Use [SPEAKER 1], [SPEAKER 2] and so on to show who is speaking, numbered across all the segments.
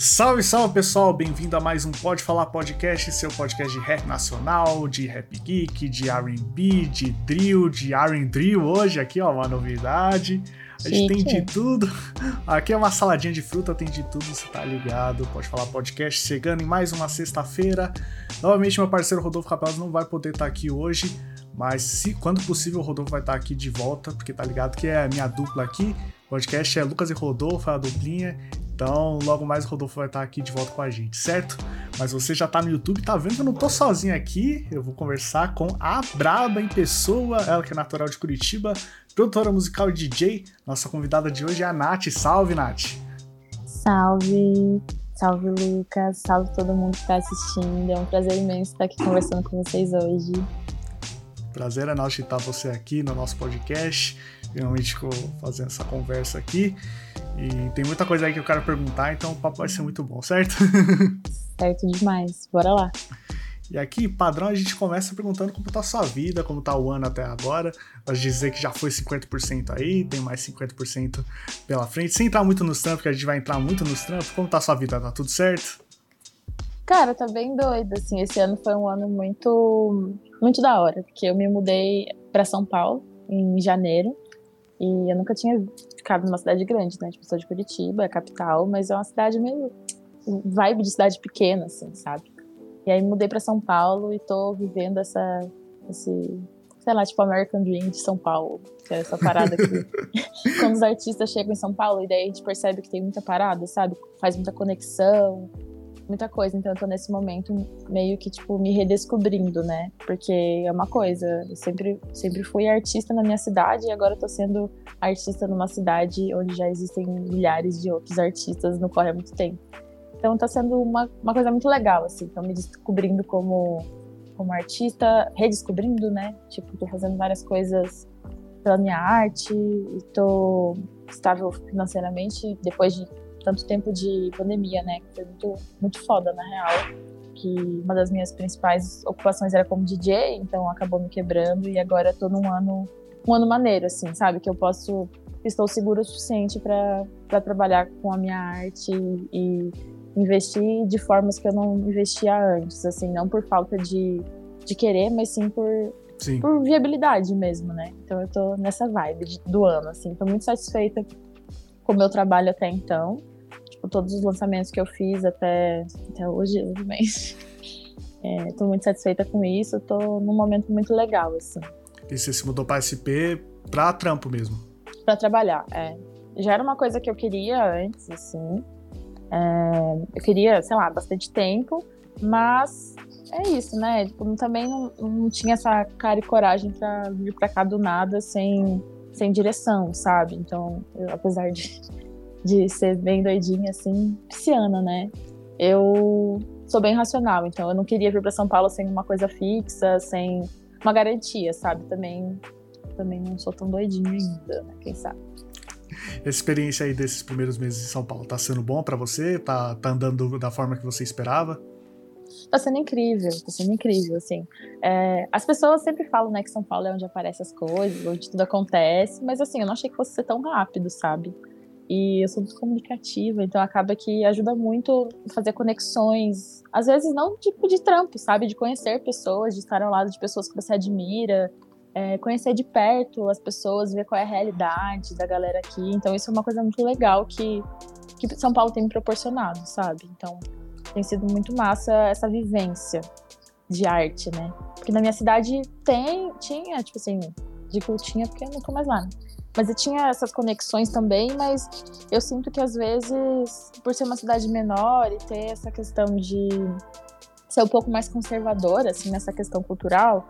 [SPEAKER 1] Salve, salve pessoal, bem-vindo a mais um Pode Falar Podcast, seu podcast de rap nacional, de rap geek, de RB, de drill, de R drill. Hoje aqui, ó, uma novidade. A gente tem de tudo. Aqui é uma saladinha de fruta, tem de tudo, você tá ligado. Pode Falar Podcast chegando em mais uma sexta-feira. Novamente, meu parceiro Rodolfo Capelas não vai poder estar aqui hoje, mas se quando possível o Rodolfo vai estar aqui de volta, porque tá ligado que é a minha dupla aqui. O podcast é Lucas e Rodolfo, é a duplinha. Então, logo mais o Rodolfo vai estar aqui de volta com a gente, certo? Mas você já tá no YouTube, tá vendo que eu não tô sozinho aqui. Eu vou conversar com a Braba em pessoa, ela que é natural de Curitiba, produtora musical e DJ. Nossa convidada de hoje é a Nath. Salve, Nath!
[SPEAKER 2] Salve! Salve, Lucas! Salve todo mundo que tá assistindo. É um prazer imenso estar aqui conversando com vocês hoje.
[SPEAKER 1] Prazer é nosso estar você aqui no nosso podcast. Finalmente ficou fazendo essa conversa aqui. E tem muita coisa aí que eu quero perguntar, então o papo vai ser muito bom, certo?
[SPEAKER 2] certo demais. Bora lá.
[SPEAKER 1] E aqui, padrão, a gente começa perguntando como tá a sua vida, como tá o ano até agora. Pode dizer que já foi 50% aí, tem mais 50% pela frente. Sem entrar muito nos trampos, que a gente vai entrar muito nos trampos. Como tá a sua vida? Tá tudo certo?
[SPEAKER 2] Cara, tá bem doido, assim. Esse ano foi um ano muito, muito da hora, porque eu me mudei para São Paulo em janeiro. E eu nunca tinha ficado numa cidade grande, né? Tipo, sou de Curitiba, é capital, mas é uma cidade meio vibe de cidade pequena, assim, sabe? E aí mudei para São Paulo e tô vivendo essa esse, sei lá, tipo American Dream de São Paulo, que é essa parada que quando os artistas chegam em São Paulo e daí a gente percebe que tem muita parada, sabe? Faz muita conexão, muita coisa. Então eu tô nesse momento meio que, tipo, me redescobrindo, né? Porque é uma coisa, eu sempre, sempre fui artista na minha cidade e agora tô sendo artista numa cidade onde já existem milhares de outros artistas no corre há muito tempo. Então tá sendo uma, uma coisa muito legal, assim. Tô me descobrindo como, como artista, redescobrindo, né? Tipo, tô fazendo várias coisas pela minha arte e tô estável financeiramente depois de tanto tempo de pandemia, né? Que foi muito, muito foda, na real. Que uma das minhas principais ocupações era como DJ, então acabou me quebrando e agora tô num ano, um ano maneiro, assim, sabe? Que eu posso, estou seguro o suficiente para trabalhar com a minha arte e, investir de formas que eu não investia antes, assim, não por falta de, de querer, mas sim por, sim. por viabilidade mesmo, né? Então eu tô nessa vibe do ano, assim, tô muito satisfeita com o meu trabalho até então tipo, todos os lançamentos que eu fiz até, até hoje, hoje mês. É, tô muito satisfeita com isso, tô num momento muito legal, assim.
[SPEAKER 1] E você se mudou para SP pra trampo mesmo?
[SPEAKER 2] Para trabalhar, é. Já era uma coisa que eu queria antes, assim. É, eu queria, sei lá, bastante tempo, mas é isso, né? Tipo, também não, não tinha essa cara e coragem para vir para cá do nada sem, sem direção, sabe? Então, eu, apesar de de ser bem doidinha, assim, pisciana, né? Eu sou bem racional, então eu não queria vir para São Paulo sem uma coisa fixa, sem uma garantia, sabe? Também, também não sou tão doidinha ainda, né? Quem sabe?
[SPEAKER 1] Essa experiência aí desses primeiros meses em São Paulo tá sendo bom para você? Tá, tá andando da forma que você esperava?
[SPEAKER 2] Tá sendo incrível, tá sendo incrível, assim. É, as pessoas sempre falam, né, que São Paulo é onde aparecem as coisas, onde tudo acontece, mas assim, eu não achei que fosse ser tão rápido, sabe? E eu sou muito comunicativa, então acaba que ajuda muito fazer conexões. Às vezes não tipo de trampo, sabe? De conhecer pessoas, de estar ao lado de pessoas que você admira, é, conhecer de perto as pessoas, ver qual é a realidade da galera aqui. Então isso é uma coisa muito legal que, que São Paulo tem me proporcionado, sabe? Então tem sido muito massa essa vivência de arte, né? Porque na minha cidade tem, tinha, tipo assim, digo tinha porque eu não tô mais lá, né? Mas eu tinha essas conexões também, mas eu sinto que às vezes, por ser uma cidade menor e ter essa questão de ser um pouco mais conservadora, assim, nessa questão cultural,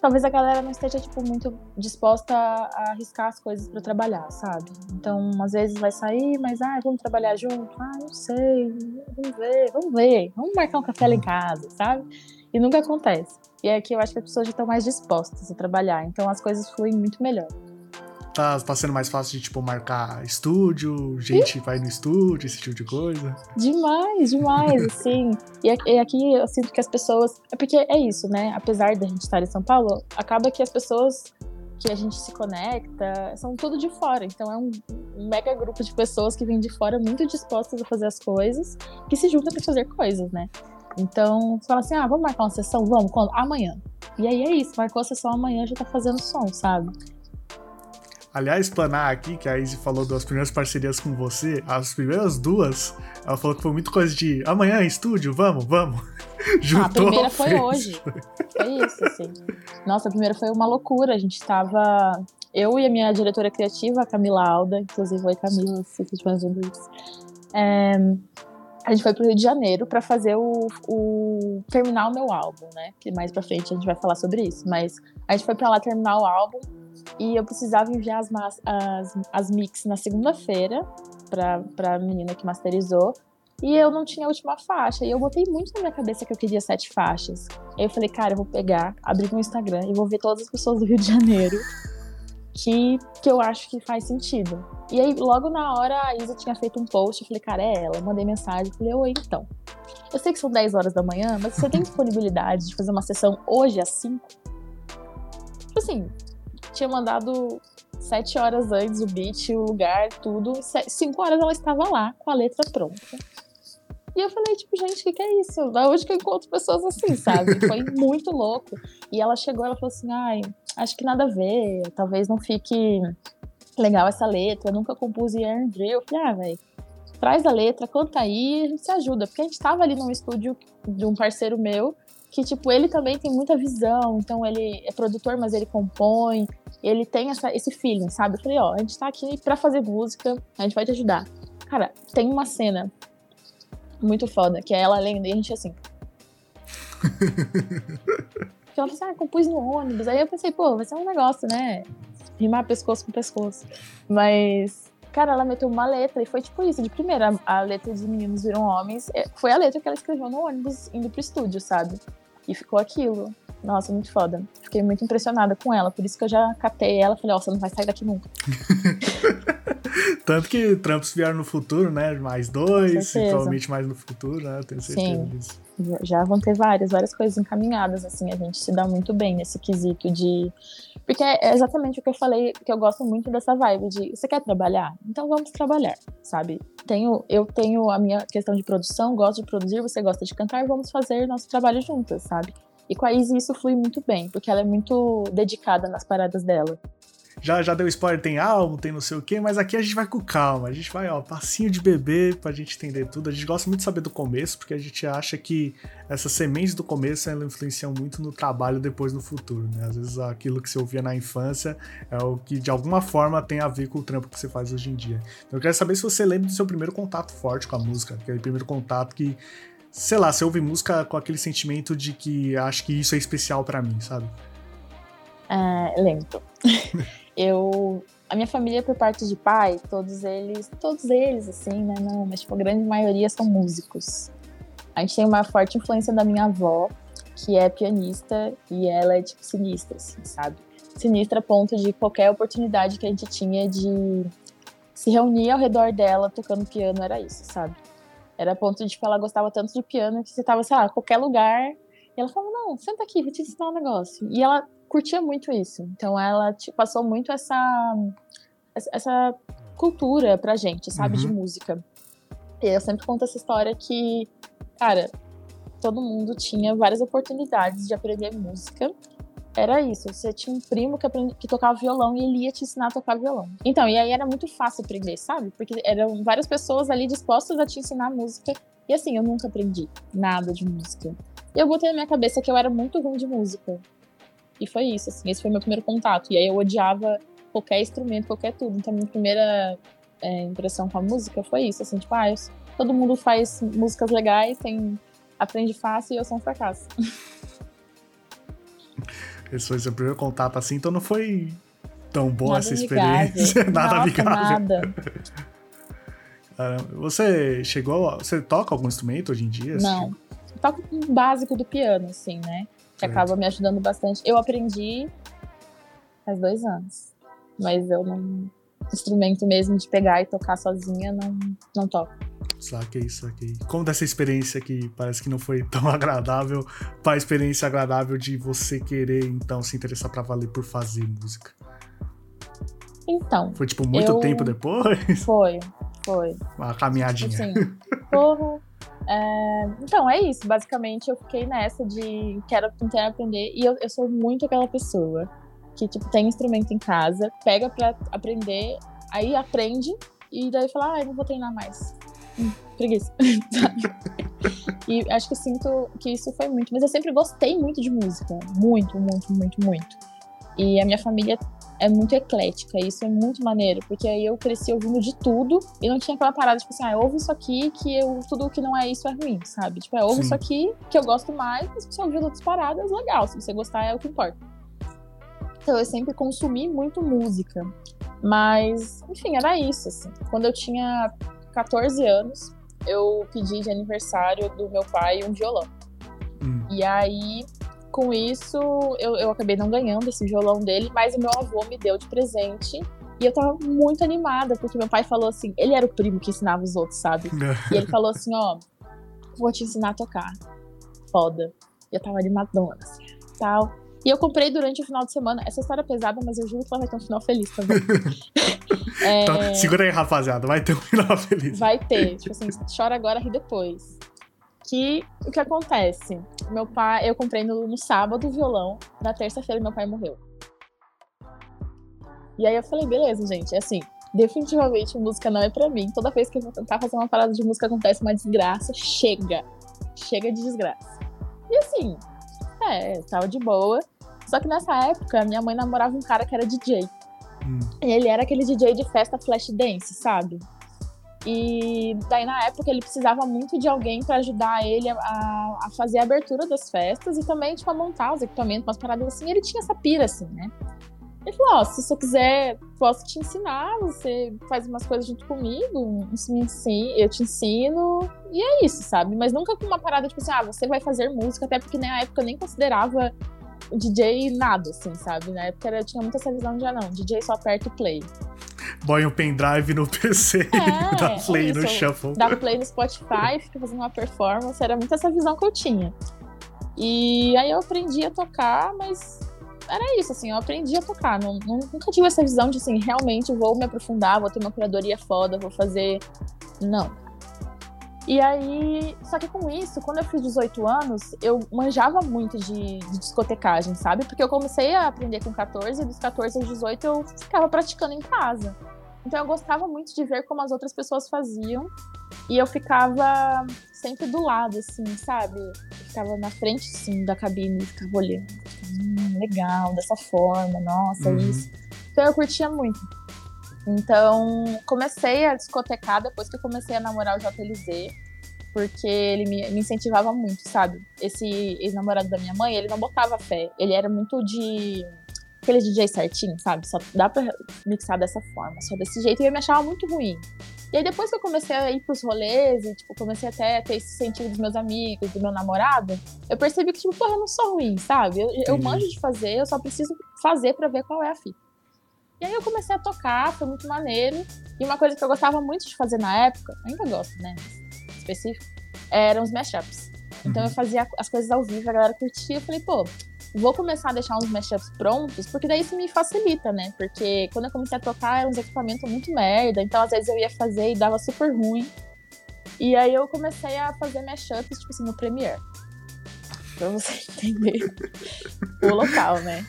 [SPEAKER 2] talvez a galera não esteja, tipo, muito disposta a, arriscar as coisas para trabalhar, sabe? Então, às vezes vai sair, mas, ah, vamos trabalhar junto? Ah, não sei, vamos ver, vamos ver, vamos marcar um café lá em casa, sabe? E nunca acontece. E é que eu acho que as pessoas já estão mais dispostas a trabalhar, então as coisas fluem muito melhor.
[SPEAKER 1] Tá, tá sendo mais fácil de, tipo, marcar estúdio, gente vai no estúdio, esse tipo de coisa?
[SPEAKER 2] Demais, demais, assim. E, aqui eu sinto que as pessoas. É porque é isso, né? Apesar da gente estar em São Paulo, acaba que as pessoas que a gente se conecta são tudo de fora. Então é um, um mega grupo de pessoas que vêm de fora muito dispostas a fazer as coisas, que se juntam para fazer coisas, né? Então, você fala assim: ah, vamos marcar uma sessão? Vamos, quando? Amanhã. E aí é isso, marcou a sessão amanhã já tá fazendo som, sabe?
[SPEAKER 1] Aliás, planar aqui, que a Izzy falou das primeiras parcerias com você, as primeiras duas, ela falou que foi muito coisa de amanhã estúdio, vamos, vamos.
[SPEAKER 2] Juntou, ah, a primeira foi fez. hoje. Foi isso, assim. Nossa, a primeira foi uma loucura. A gente tava. Eu e a minha diretora criativa, a Camila Alda, inclusive, oi Camila, se você estiver vendo isso. É, a gente foi pro Rio de Janeiro para fazer o, o terminar o meu álbum, né? Que mais para frente a gente vai falar sobre isso. Mas a gente foi para lá terminar o álbum e eu precisava enviar as, as, as mix na segunda-feira pra, pra menina que masterizou. E eu não tinha a última faixa. E eu botei muito na minha cabeça que eu queria sete faixas. Aí eu falei, cara, eu vou pegar, abrir meu Instagram e vou ver todas as pessoas do Rio de Janeiro que, que eu acho que faz sentido. E aí, logo na hora, a Isa tinha feito um post. Eu falei, cara, é ela. Eu mandei mensagem. Falei, oi, então. Eu sei que são 10 horas da manhã, mas você tem disponibilidade de fazer uma sessão hoje às 5? Tipo assim, tinha mandado sete horas antes o beat, o lugar, tudo. Cinco horas ela estava lá, com a letra pronta. E eu falei, tipo, gente, o que, que é isso? Da onde que eu encontro pessoas assim, sabe? Foi muito louco. E ela chegou, ela falou assim, ai, acho que nada a ver, talvez não fique legal essa letra, eu nunca compus em Drill. Eu falei, ah, velho, traz a letra, canta aí, a gente se ajuda. Porque a gente tava ali num estúdio de um parceiro meu, que, tipo, ele também tem muita visão, então ele é produtor, mas ele compõe, ele tem essa, esse feeling, sabe? Eu falei, ó, a gente tá aqui pra fazer música, a gente vai te ajudar. Cara, tem uma cena muito foda, que é ela lendo e a gente assim. ela falou assim, ah, compus no ônibus. Aí eu pensei, pô, vai ser um negócio, né? Rimar pescoço com pescoço. Mas, cara, ela meteu uma letra e foi tipo isso, de primeira, a letra dos meninos viram homens. É, foi a letra que ela escreveu no ônibus indo pro estúdio, sabe? E ficou aquilo. Nossa, muito foda. Fiquei muito impressionada com ela, por isso que eu já catei ela falei, ó, oh, você não vai sair daqui nunca.
[SPEAKER 1] Tanto que trampos vieram no futuro, né? Mais dois, provavelmente mais no futuro, né? Tenho certeza Sim. disso.
[SPEAKER 2] Já vão ter várias, várias coisas encaminhadas, assim, a gente se dá muito bem nesse quesito de. Porque é exatamente o que eu falei, que eu gosto muito dessa vibe de você quer trabalhar? Então vamos trabalhar, sabe? Tenho, eu tenho a minha questão de produção, gosto de produzir, você gosta de cantar, vamos fazer nosso trabalho juntas, sabe? E com a Izzy isso flui muito bem, porque ela é muito dedicada nas paradas dela.
[SPEAKER 1] Já, já deu spoiler, tem álbum, tem não sei o quê, mas aqui a gente vai com calma. A gente vai, ó, passinho de bebê pra gente entender tudo. A gente gosta muito de saber do começo, porque a gente acha que essas sementes do começo ela influenciam muito no trabalho depois no futuro, né? Às vezes aquilo que você ouvia na infância é o que de alguma forma tem a ver com o trampo que você faz hoje em dia. Então eu quero saber se você lembra do seu primeiro contato forte com a música, aquele primeiro contato que sei lá, você ouve música com aquele sentimento de que acho que isso é especial para mim, sabe?
[SPEAKER 2] É, lembro. eu. A minha família, por parte de pai, todos eles. Todos eles, assim, né? Não, mas tipo, a grande maioria são músicos. A gente tem uma forte influência da minha avó, que é pianista, e ela é, tipo, sinistra, assim, sabe? Sinistra a ponto de qualquer oportunidade que a gente tinha de se reunir ao redor dela tocando piano era isso, sabe? Era a ponto de, tipo, ela gostava tanto de piano que você tava, sei lá, qualquer lugar. E ela falava, não, senta aqui, vou te ensinar um negócio. E ela curtia muito isso. Então ela tipo, passou muito essa, essa cultura pra gente, sabe, uhum. de música. E eu sempre conto essa história que, cara, todo mundo tinha várias oportunidades de aprender música era isso. Você tinha um primo que, aprendi, que tocava violão e ele ia te ensinar a tocar violão. Então, e aí era muito fácil aprender, sabe? Porque eram várias pessoas ali dispostas a te ensinar música. E assim, eu nunca aprendi nada de música. E eu botei na minha cabeça que eu era muito ruim de música. E foi isso, assim. Esse foi meu primeiro contato. E aí eu odiava qualquer instrumento, qualquer tudo. Então, minha primeira é, impressão com a música foi isso, assim, tipo, ah, eu, todo mundo faz músicas legais, tem, aprende fácil e eu sou um fracasso.
[SPEAKER 1] Esse foi seu primeiro contato assim, então não foi tão boa
[SPEAKER 2] Nada
[SPEAKER 1] essa
[SPEAKER 2] amigável.
[SPEAKER 1] experiência. nada
[SPEAKER 2] Nossa,
[SPEAKER 1] amigável.
[SPEAKER 2] Nada.
[SPEAKER 1] Caramba. Você chegou. Você toca algum instrumento hoje em dia?
[SPEAKER 2] Não. Toco o básico do piano, assim, né? Que acaba me ajudando bastante. Eu aprendi faz dois anos. Mas eu não. Instrumento mesmo de pegar e tocar sozinha, não, não toco.
[SPEAKER 1] Saquei, saquei. Como dessa experiência que parece que não foi tão agradável, para a experiência agradável de você querer, então, se interessar pra valer por fazer música?
[SPEAKER 2] Então,
[SPEAKER 1] Foi, tipo, muito
[SPEAKER 2] Eu-
[SPEAKER 1] tempo depois?
[SPEAKER 2] foi. Foi.
[SPEAKER 1] Uma caminhadinha.
[SPEAKER 2] Assim, porra. É, então, é isso. Basicamente, eu fiquei nessa de quero tentar aprender. E eu, eu sou muito aquela pessoa que, tipo, tem instrumento em casa, pega pra aprender, aí aprende, e daí fala, ah, eu não vou treinar mais. Hum, preguiça. e acho que sinto que isso foi muito. Mas eu sempre gostei muito de música. Muito, muito, muito, muito. E a minha família é muito eclética, e isso é muito maneiro, porque aí eu cresci ouvindo de tudo e não tinha aquela parada, tipo assim, ah, ouve isso aqui que eu, tudo que não é isso é ruim, sabe? Tipo, é, ouve
[SPEAKER 1] Sim.
[SPEAKER 2] isso aqui que eu gosto mais, mas se você ouvir outras paradas, legal, se você gostar é o que importa. Então eu sempre consumi muito música, mas, enfim, era isso, assim. Quando eu tinha 14 anos, eu pedi de aniversário do meu pai um violão.
[SPEAKER 1] Hum.
[SPEAKER 2] E aí, com isso, eu, eu acabei não ganhando esse violão dele, mas o meu avô me deu de presente. E eu tava muito animada, porque meu pai falou assim: ele era o primo que ensinava os outros, sabe? E ele falou assim: ó, vou te ensinar a tocar. Foda. E eu tava animadona, assim, tal. E eu comprei durante o final de semana. Essa história é pesada, mas eu juro que ela vai ter um final feliz também. É,
[SPEAKER 1] Então, segura aí, rapaziada. Vai ter um final feliz.
[SPEAKER 2] Vai ter, tipo assim, chora agora, ri depois. Que o que acontece? Meu pai, eu comprei no, no sábado o violão, na terça-feira meu pai morreu. E aí eu falei, beleza, gente, é assim, definitivamente música não é pra mim. Toda vez que eu vou tentar fazer uma parada de música acontece uma desgraça, chega. Chega de desgraça. E assim, é, tava de boa. Só que nessa época, minha mãe namorava um cara que era DJ.
[SPEAKER 1] Hum.
[SPEAKER 2] E ele era aquele DJ de festa flash dance, sabe? E daí na época ele precisava muito de alguém pra ajudar ele a, a fazer a abertura das festas e também, tipo, a montar os equipamentos, umas paradas assim. Ele tinha essa pira, assim, né? Ele falou, ó, se você quiser, posso te ensinar, você faz umas coisas junto comigo, eu te ensino, e é isso, sabe? Mas nunca com uma parada, tipo assim, ah, você vai fazer música, até porque na época eu nem considerava DJ nada, assim, sabe? Na época era, tinha muita essa visão de, ah, não, DJ só aperta o play.
[SPEAKER 1] Põe um pendrive no PC,
[SPEAKER 2] É,
[SPEAKER 1] dá play
[SPEAKER 2] é
[SPEAKER 1] no
[SPEAKER 2] isso.
[SPEAKER 1] shuffle.
[SPEAKER 2] Dá play no Spotify, fica fazendo uma performance, era muito essa visão que eu tinha. E aí eu aprendi a tocar, mas era isso, assim, eu aprendi a tocar. Não- nunca tive essa visão de, assim, realmente vou me aprofundar, vou ter uma curadoria foda, vou fazer. Não. E aí, só que com isso, quando eu fiz 18 anos, eu manjava muito de, de discotecagem, sabe? Porque eu comecei a aprender com 14, e dos 14 aos 18 eu ficava praticando em casa. Então eu gostava muito de ver como as outras pessoas faziam. E eu ficava sempre do lado, assim, sabe? Eu ficava na frente, assim, da cabine e ficava olhando. Hum, legal, dessa forma, nossa,
[SPEAKER 1] Uhum.
[SPEAKER 2] isso. Então eu curtia muito. Então, comecei a discotecar depois que eu comecei a namorar o JLZ, porque ele me, me incentivava muito, sabe? Esse ex-namorado da minha mãe, ele não botava fé. Ele era muito de. aquele DJ certinho, sabe? Só dá pra mixar dessa forma, só desse jeito. E eu me achava muito ruim. E aí, depois que eu comecei a ir pros rolês e, tipo, comecei até a ter esse sentido dos meus amigos, do meu namorado, eu percebi que, tipo, porra, eu não sou ruim, sabe? Eu, eu manjo de fazer, eu só preciso fazer pra ver qual é a fita. E aí eu comecei a tocar, foi muito maneiro. E uma coisa que eu gostava muito de fazer na época, ainda gosto, né? Específico, eram os mashups. Então eu fazia as coisas ao vivo, a galera curtia. Eu falei, pô, vou começar a deixar uns mashups prontos, porque daí isso me facilita, né? Porque quando eu comecei a tocar, eram uns equipamentos muito merda. Então às vezes eu ia fazer e dava super ruim. E aí eu comecei a fazer mashups, tipo assim, no Premiere. Pra você entender o local, né?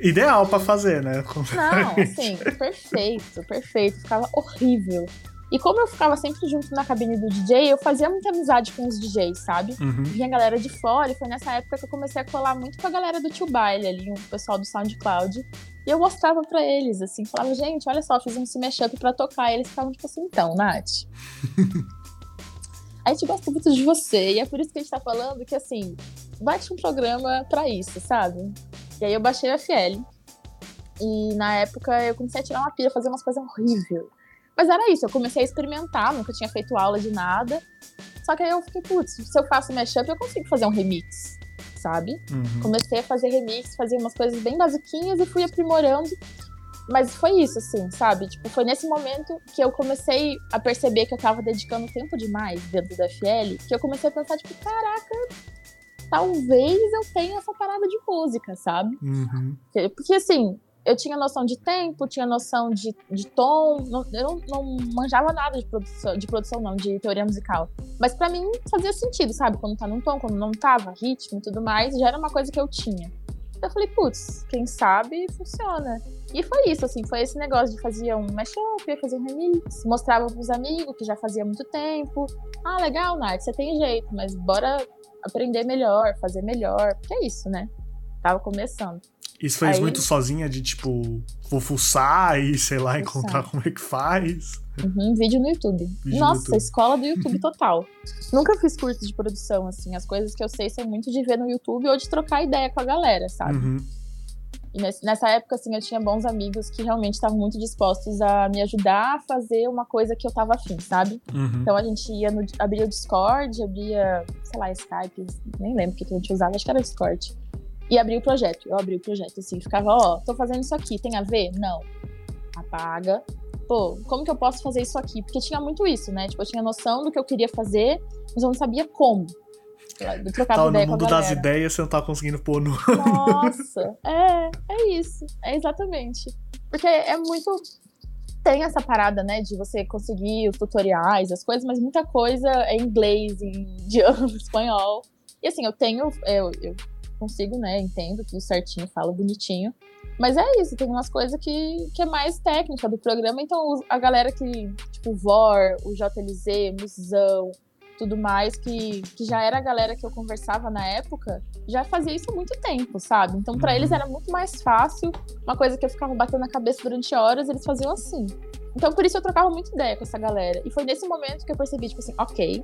[SPEAKER 1] Ideal pra fazer, né?
[SPEAKER 2] Não, assim, perfeito, perfeito. Ficava horrível. E como eu ficava sempre junto na cabine do DJ, eu fazia muita amizade com os DJs, sabe?
[SPEAKER 1] Uhum.
[SPEAKER 2] Vinha a galera de fora, e foi nessa época que eu comecei a colar muito com a galera do Tio Baile ali, o pessoal do SoundCloud. E eu mostrava pra eles, assim, falava, gente, olha só, fiz um se mashup pra tocar. E eles ficavam tipo assim, então, Nath. a gente gosta muito de você, e é por isso que a gente tá falando que, assim, bate um programa pra isso, sabe? E aí eu baixei o FL. E na época eu comecei a tirar uma pilha, fazer umas coisas horríveis. Mas era isso, eu comecei a experimentar, nunca tinha feito aula de nada. Só que aí eu fiquei, putz, se eu faço mashup, eu consigo fazer um remix, sabe?
[SPEAKER 1] Uhum.
[SPEAKER 2] Comecei a fazer remix, fazia umas coisas bem basiquinhas e fui aprimorando. Mas foi isso, assim, sabe? Tipo, foi nesse momento que eu comecei a perceber que eu tava dedicando tempo demais dentro do FL, que eu comecei a pensar, tipo, caraca, talvez eu tenha essa parada de música, sabe?
[SPEAKER 1] Uhum.
[SPEAKER 2] Porque, assim, eu tinha noção de tempo, tinha noção de, de tom, não, eu não, não, manjava nada de produção, de produção, não, de teoria musical. Mas para mim fazia sentido, sabe? Quando tá num tom, quando não tava, ritmo e tudo mais, já era uma coisa que eu tinha. Então eu falei, putz, quem sabe funciona. E foi isso, assim, foi esse negócio de fazer um mashup, ia fazer um remix, mostrava pros amigos que já fazia muito tempo. Ah, legal, Nath, você tem jeito, mas bora aprender melhor, fazer melhor, porque é isso, né? Tava começando.
[SPEAKER 1] Isso fez
[SPEAKER 2] Aí-
[SPEAKER 1] muito sozinha de tipo, vou fuçar e sei lá,
[SPEAKER 2] Fuçar.
[SPEAKER 1] encontrar como é que faz.
[SPEAKER 2] Uhum, vídeo no YouTube.
[SPEAKER 1] no
[SPEAKER 2] Nossa,
[SPEAKER 1] YouTube.
[SPEAKER 2] escola do YouTube total. Nunca fiz curso de produção, assim. As coisas que eu sei são muito de ver no YouTube ou de trocar ideia com a galera, sabe?
[SPEAKER 1] Uhum.
[SPEAKER 2] E nessa época, assim, eu tinha bons amigos que realmente estavam muito dispostos a me ajudar a fazer uma coisa que eu tava afim, sabe?
[SPEAKER 1] Uhum.
[SPEAKER 2] Então a gente ia no, abria o Discord, abria, sei lá, Skype, nem lembro o que que a gente usava, acho que era o Discord. E abria o projeto. Eu abria o projeto, assim, ficava, ó, tô fazendo isso aqui, tem a ver? Não. Apaga. Pô, como que eu posso fazer isso aqui? Porque tinha muito isso, né? Tipo, eu tinha noção do que eu queria fazer, mas eu não sabia como.
[SPEAKER 1] Tá,
[SPEAKER 2] ideia
[SPEAKER 1] no mundo das ideias você não tá conseguindo pôr no.
[SPEAKER 2] Nossa, é, é isso, é exatamente. Porque é muito. Tem essa parada, né, de você conseguir os tutoriais, as coisas, mas muita coisa é em inglês, em indiano, espanhol. E assim, eu tenho. Eu, eu consigo, né, entendo tudo certinho, falo bonitinho. Mas é isso, tem umas coisas que, que é mais técnica do programa, então a galera que, tipo, o VOR, o JLZ, Musão, tudo mais, que, que já era a galera que eu conversava na época, já fazia isso há muito tempo, sabe? Então, pra
[SPEAKER 1] Uhum.
[SPEAKER 2] eles era muito mais fácil, uma coisa que eu ficava batendo na cabeça durante horas, eles faziam assim. Então, por isso eu trocava muita ideia com essa galera. E foi nesse momento que eu percebi, tipo assim, ok,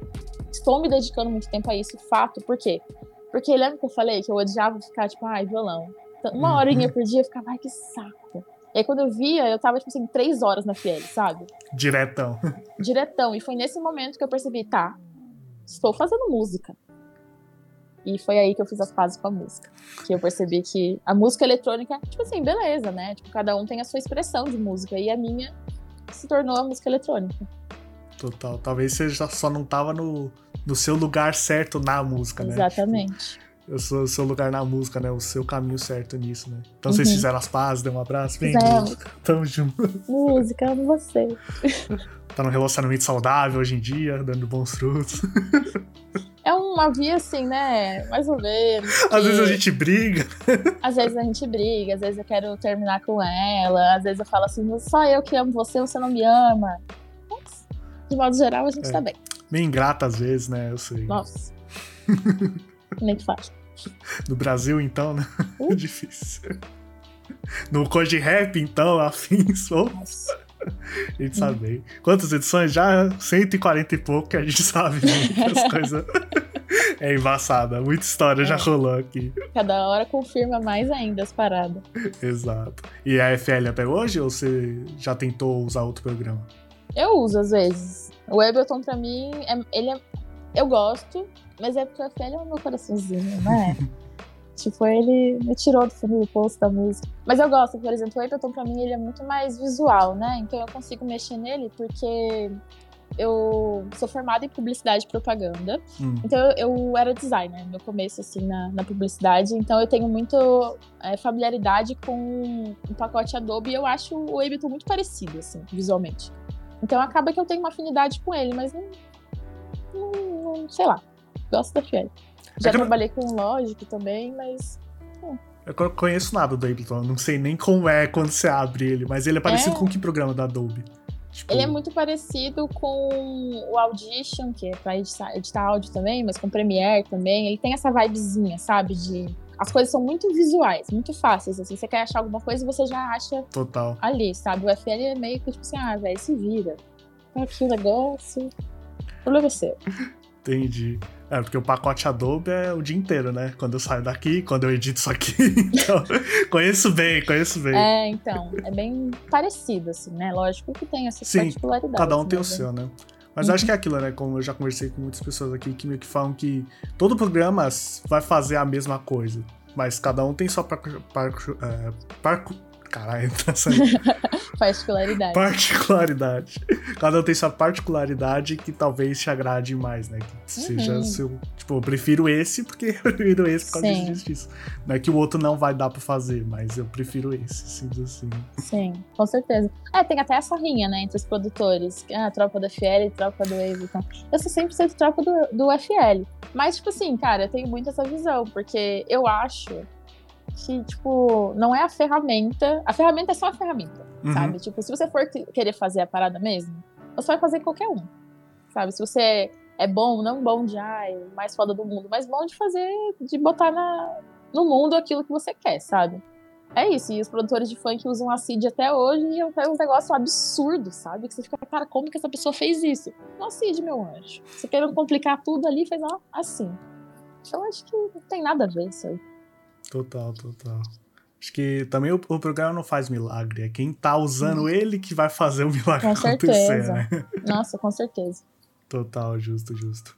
[SPEAKER 2] estou me dedicando muito tempo a isso, fato. Por quê? Porque lembra que eu falei que eu odiava ficar, tipo, ai, violão. Então, Uma
[SPEAKER 1] Uhum.
[SPEAKER 2] horinha por dia eu ficava, ai, que saco. E aí, quando eu via, eu tava, tipo assim, três horas na FL, sabe?
[SPEAKER 1] Diretão.
[SPEAKER 2] diretão. E foi nesse momento que eu percebi, tá, estou fazendo música. E foi aí que eu fiz as pazes com a música. Que eu percebi que a música eletrônica, tipo assim, beleza, né? Tipo, cada um tem a sua expressão de música. E a minha se tornou a música eletrônica.
[SPEAKER 1] Total. Talvez você já só não tava no, no seu lugar certo na música, né?
[SPEAKER 2] Exatamente.
[SPEAKER 1] O seu, o seu lugar na música, né? O seu caminho certo nisso, né? Então vocês
[SPEAKER 2] Uhum.
[SPEAKER 1] fizeram as pazes, deu um abraço.
[SPEAKER 2] Fizemos.
[SPEAKER 1] Tamo junto.
[SPEAKER 2] Música, amo você.
[SPEAKER 1] Tá num relacionamento saudável hoje em dia, dando bons frutos.
[SPEAKER 2] É uma via assim, né? Mais ou menos.
[SPEAKER 1] Às vezes a gente briga.
[SPEAKER 2] Às vezes a gente briga, às vezes eu quero terminar com ela, às vezes eu falo assim, só eu que amo você, você não me ama. Mas, de modo geral, a gente
[SPEAKER 1] É.
[SPEAKER 2] tá bem.
[SPEAKER 1] Meio ingrata às vezes, né? Eu sei.
[SPEAKER 2] Nossa. Nem que faz.
[SPEAKER 1] No Brasil, então, né?
[SPEAKER 2] Uh.
[SPEAKER 1] Difícil. No Code Rap, então, afins,
[SPEAKER 2] Nossa.
[SPEAKER 1] a gente sabe bem. Quantas edições? Já 140 e pouco que a gente sabe que as coisas. É embaçada. Muita história já
[SPEAKER 2] É.
[SPEAKER 1] rolou aqui.
[SPEAKER 2] Cada hora confirma mais ainda as paradas.
[SPEAKER 1] Exato. E a FL até hoje ou você já tentou usar outro programa?
[SPEAKER 2] Eu uso às vezes. O Ableton pra mim, é- ele é, eu gosto, mas é porque o FL é o meu coraçãozinho, né? tipo, ele me tirou do fundo do poço da música. Mas eu gosto, por exemplo, o Ableton pra mim ele é muito mais visual, né? Então eu consigo mexer nele porque eu sou formada em publicidade e propaganda.
[SPEAKER 1] Hum.
[SPEAKER 2] Então eu, eu era designer no começo, assim, na, na publicidade. Então eu tenho muito é, familiaridade com o pacote Adobe e eu acho o Ableton muito parecido, assim, visualmente. Então acaba que eu tenho uma afinidade com ele, mas não. não, não- sei lá. Gosto da FL. Já
[SPEAKER 1] É eu-
[SPEAKER 2] trabalhei com o Logic também, mas.
[SPEAKER 1] Eu não conheço nada do Ableton, eu não sei nem como é quando você abre ele, mas ele é parecido
[SPEAKER 2] É.
[SPEAKER 1] com que programa da Adobe? Tipo,
[SPEAKER 2] Ele é muito parecido com o Audition, que é pra editar, editar áudio também, mas com Premiere também. Ele tem essa vibezinha, sabe? De. As coisas são muito visuais, muito fáceis. Assim, você quer achar alguma coisa, você já acha
[SPEAKER 1] Total.
[SPEAKER 2] ali, sabe? O FL é meio que tipo assim, ah, velho, se vira. Tá aqui o negócio. O problema é seu.
[SPEAKER 1] Entendi. É, porque o pacote Adobe é o dia inteiro, né? Quando eu saio daqui, quando eu edito isso aqui. Então, conheço bem, conheço bem.
[SPEAKER 2] É, então, é bem parecido, assim, né? Lógico que tem essas
[SPEAKER 1] Sim,
[SPEAKER 2] particularidades.
[SPEAKER 1] cada um tem o
[SPEAKER 2] mas é-
[SPEAKER 1] seu, né? Mas acho que é aquilo, né? Como eu já conversei com muitas pessoas aqui que meio que falam que todo programa vai fazer a mesma coisa. Mas cada um tem sua par... par... é, par... Caralho, tá saindo.
[SPEAKER 2] Particularidade.
[SPEAKER 1] particularidade. Cada um tem sua particularidade que talvez te agrade mais, né? Que seja
[SPEAKER 2] Uhum.
[SPEAKER 1] seu. Tipo, eu prefiro esse porque eu prefiro esse por causa disso, disso. Não é que o outro não vai dar pra fazer, mas eu prefiro esse, simples assim.
[SPEAKER 2] Sim, com certeza. É, tem até essa rinha, né, entre os produtores. Ah, tropa do FL e tropa do Wave. Então, eu sou sempre ser tropa do, do FL. Mas, tipo assim, cara, eu tenho muito essa visão, porque eu acho que, tipo, não é a ferramenta. A ferramenta é só a ferramenta,
[SPEAKER 1] Uhum.
[SPEAKER 2] sabe? Tipo, se você for que- querer fazer a parada mesmo, você vai fazer qualquer um. Sabe? Se você é bom, não bom de ai, mais foda do mundo, mas bom de fazer, de botar na, no mundo aquilo que você quer, sabe? É isso, e os produtores de funk usam a CID até hoje e é um negócio absurdo, sabe? Que você fica, cara, como que essa pessoa fez isso? Não CID, meu anjo. Você querendo complicar tudo ali, fez ó, assim. Então acho que não tem nada a ver isso aí.
[SPEAKER 1] Total, total. Acho que também o, o programa não faz milagre. É quem tá usando ele que vai fazer o milagre
[SPEAKER 2] Com
[SPEAKER 1] acontecer,
[SPEAKER 2] certeza.
[SPEAKER 1] né?
[SPEAKER 2] Nossa, com certeza.
[SPEAKER 1] Total, justo, justo.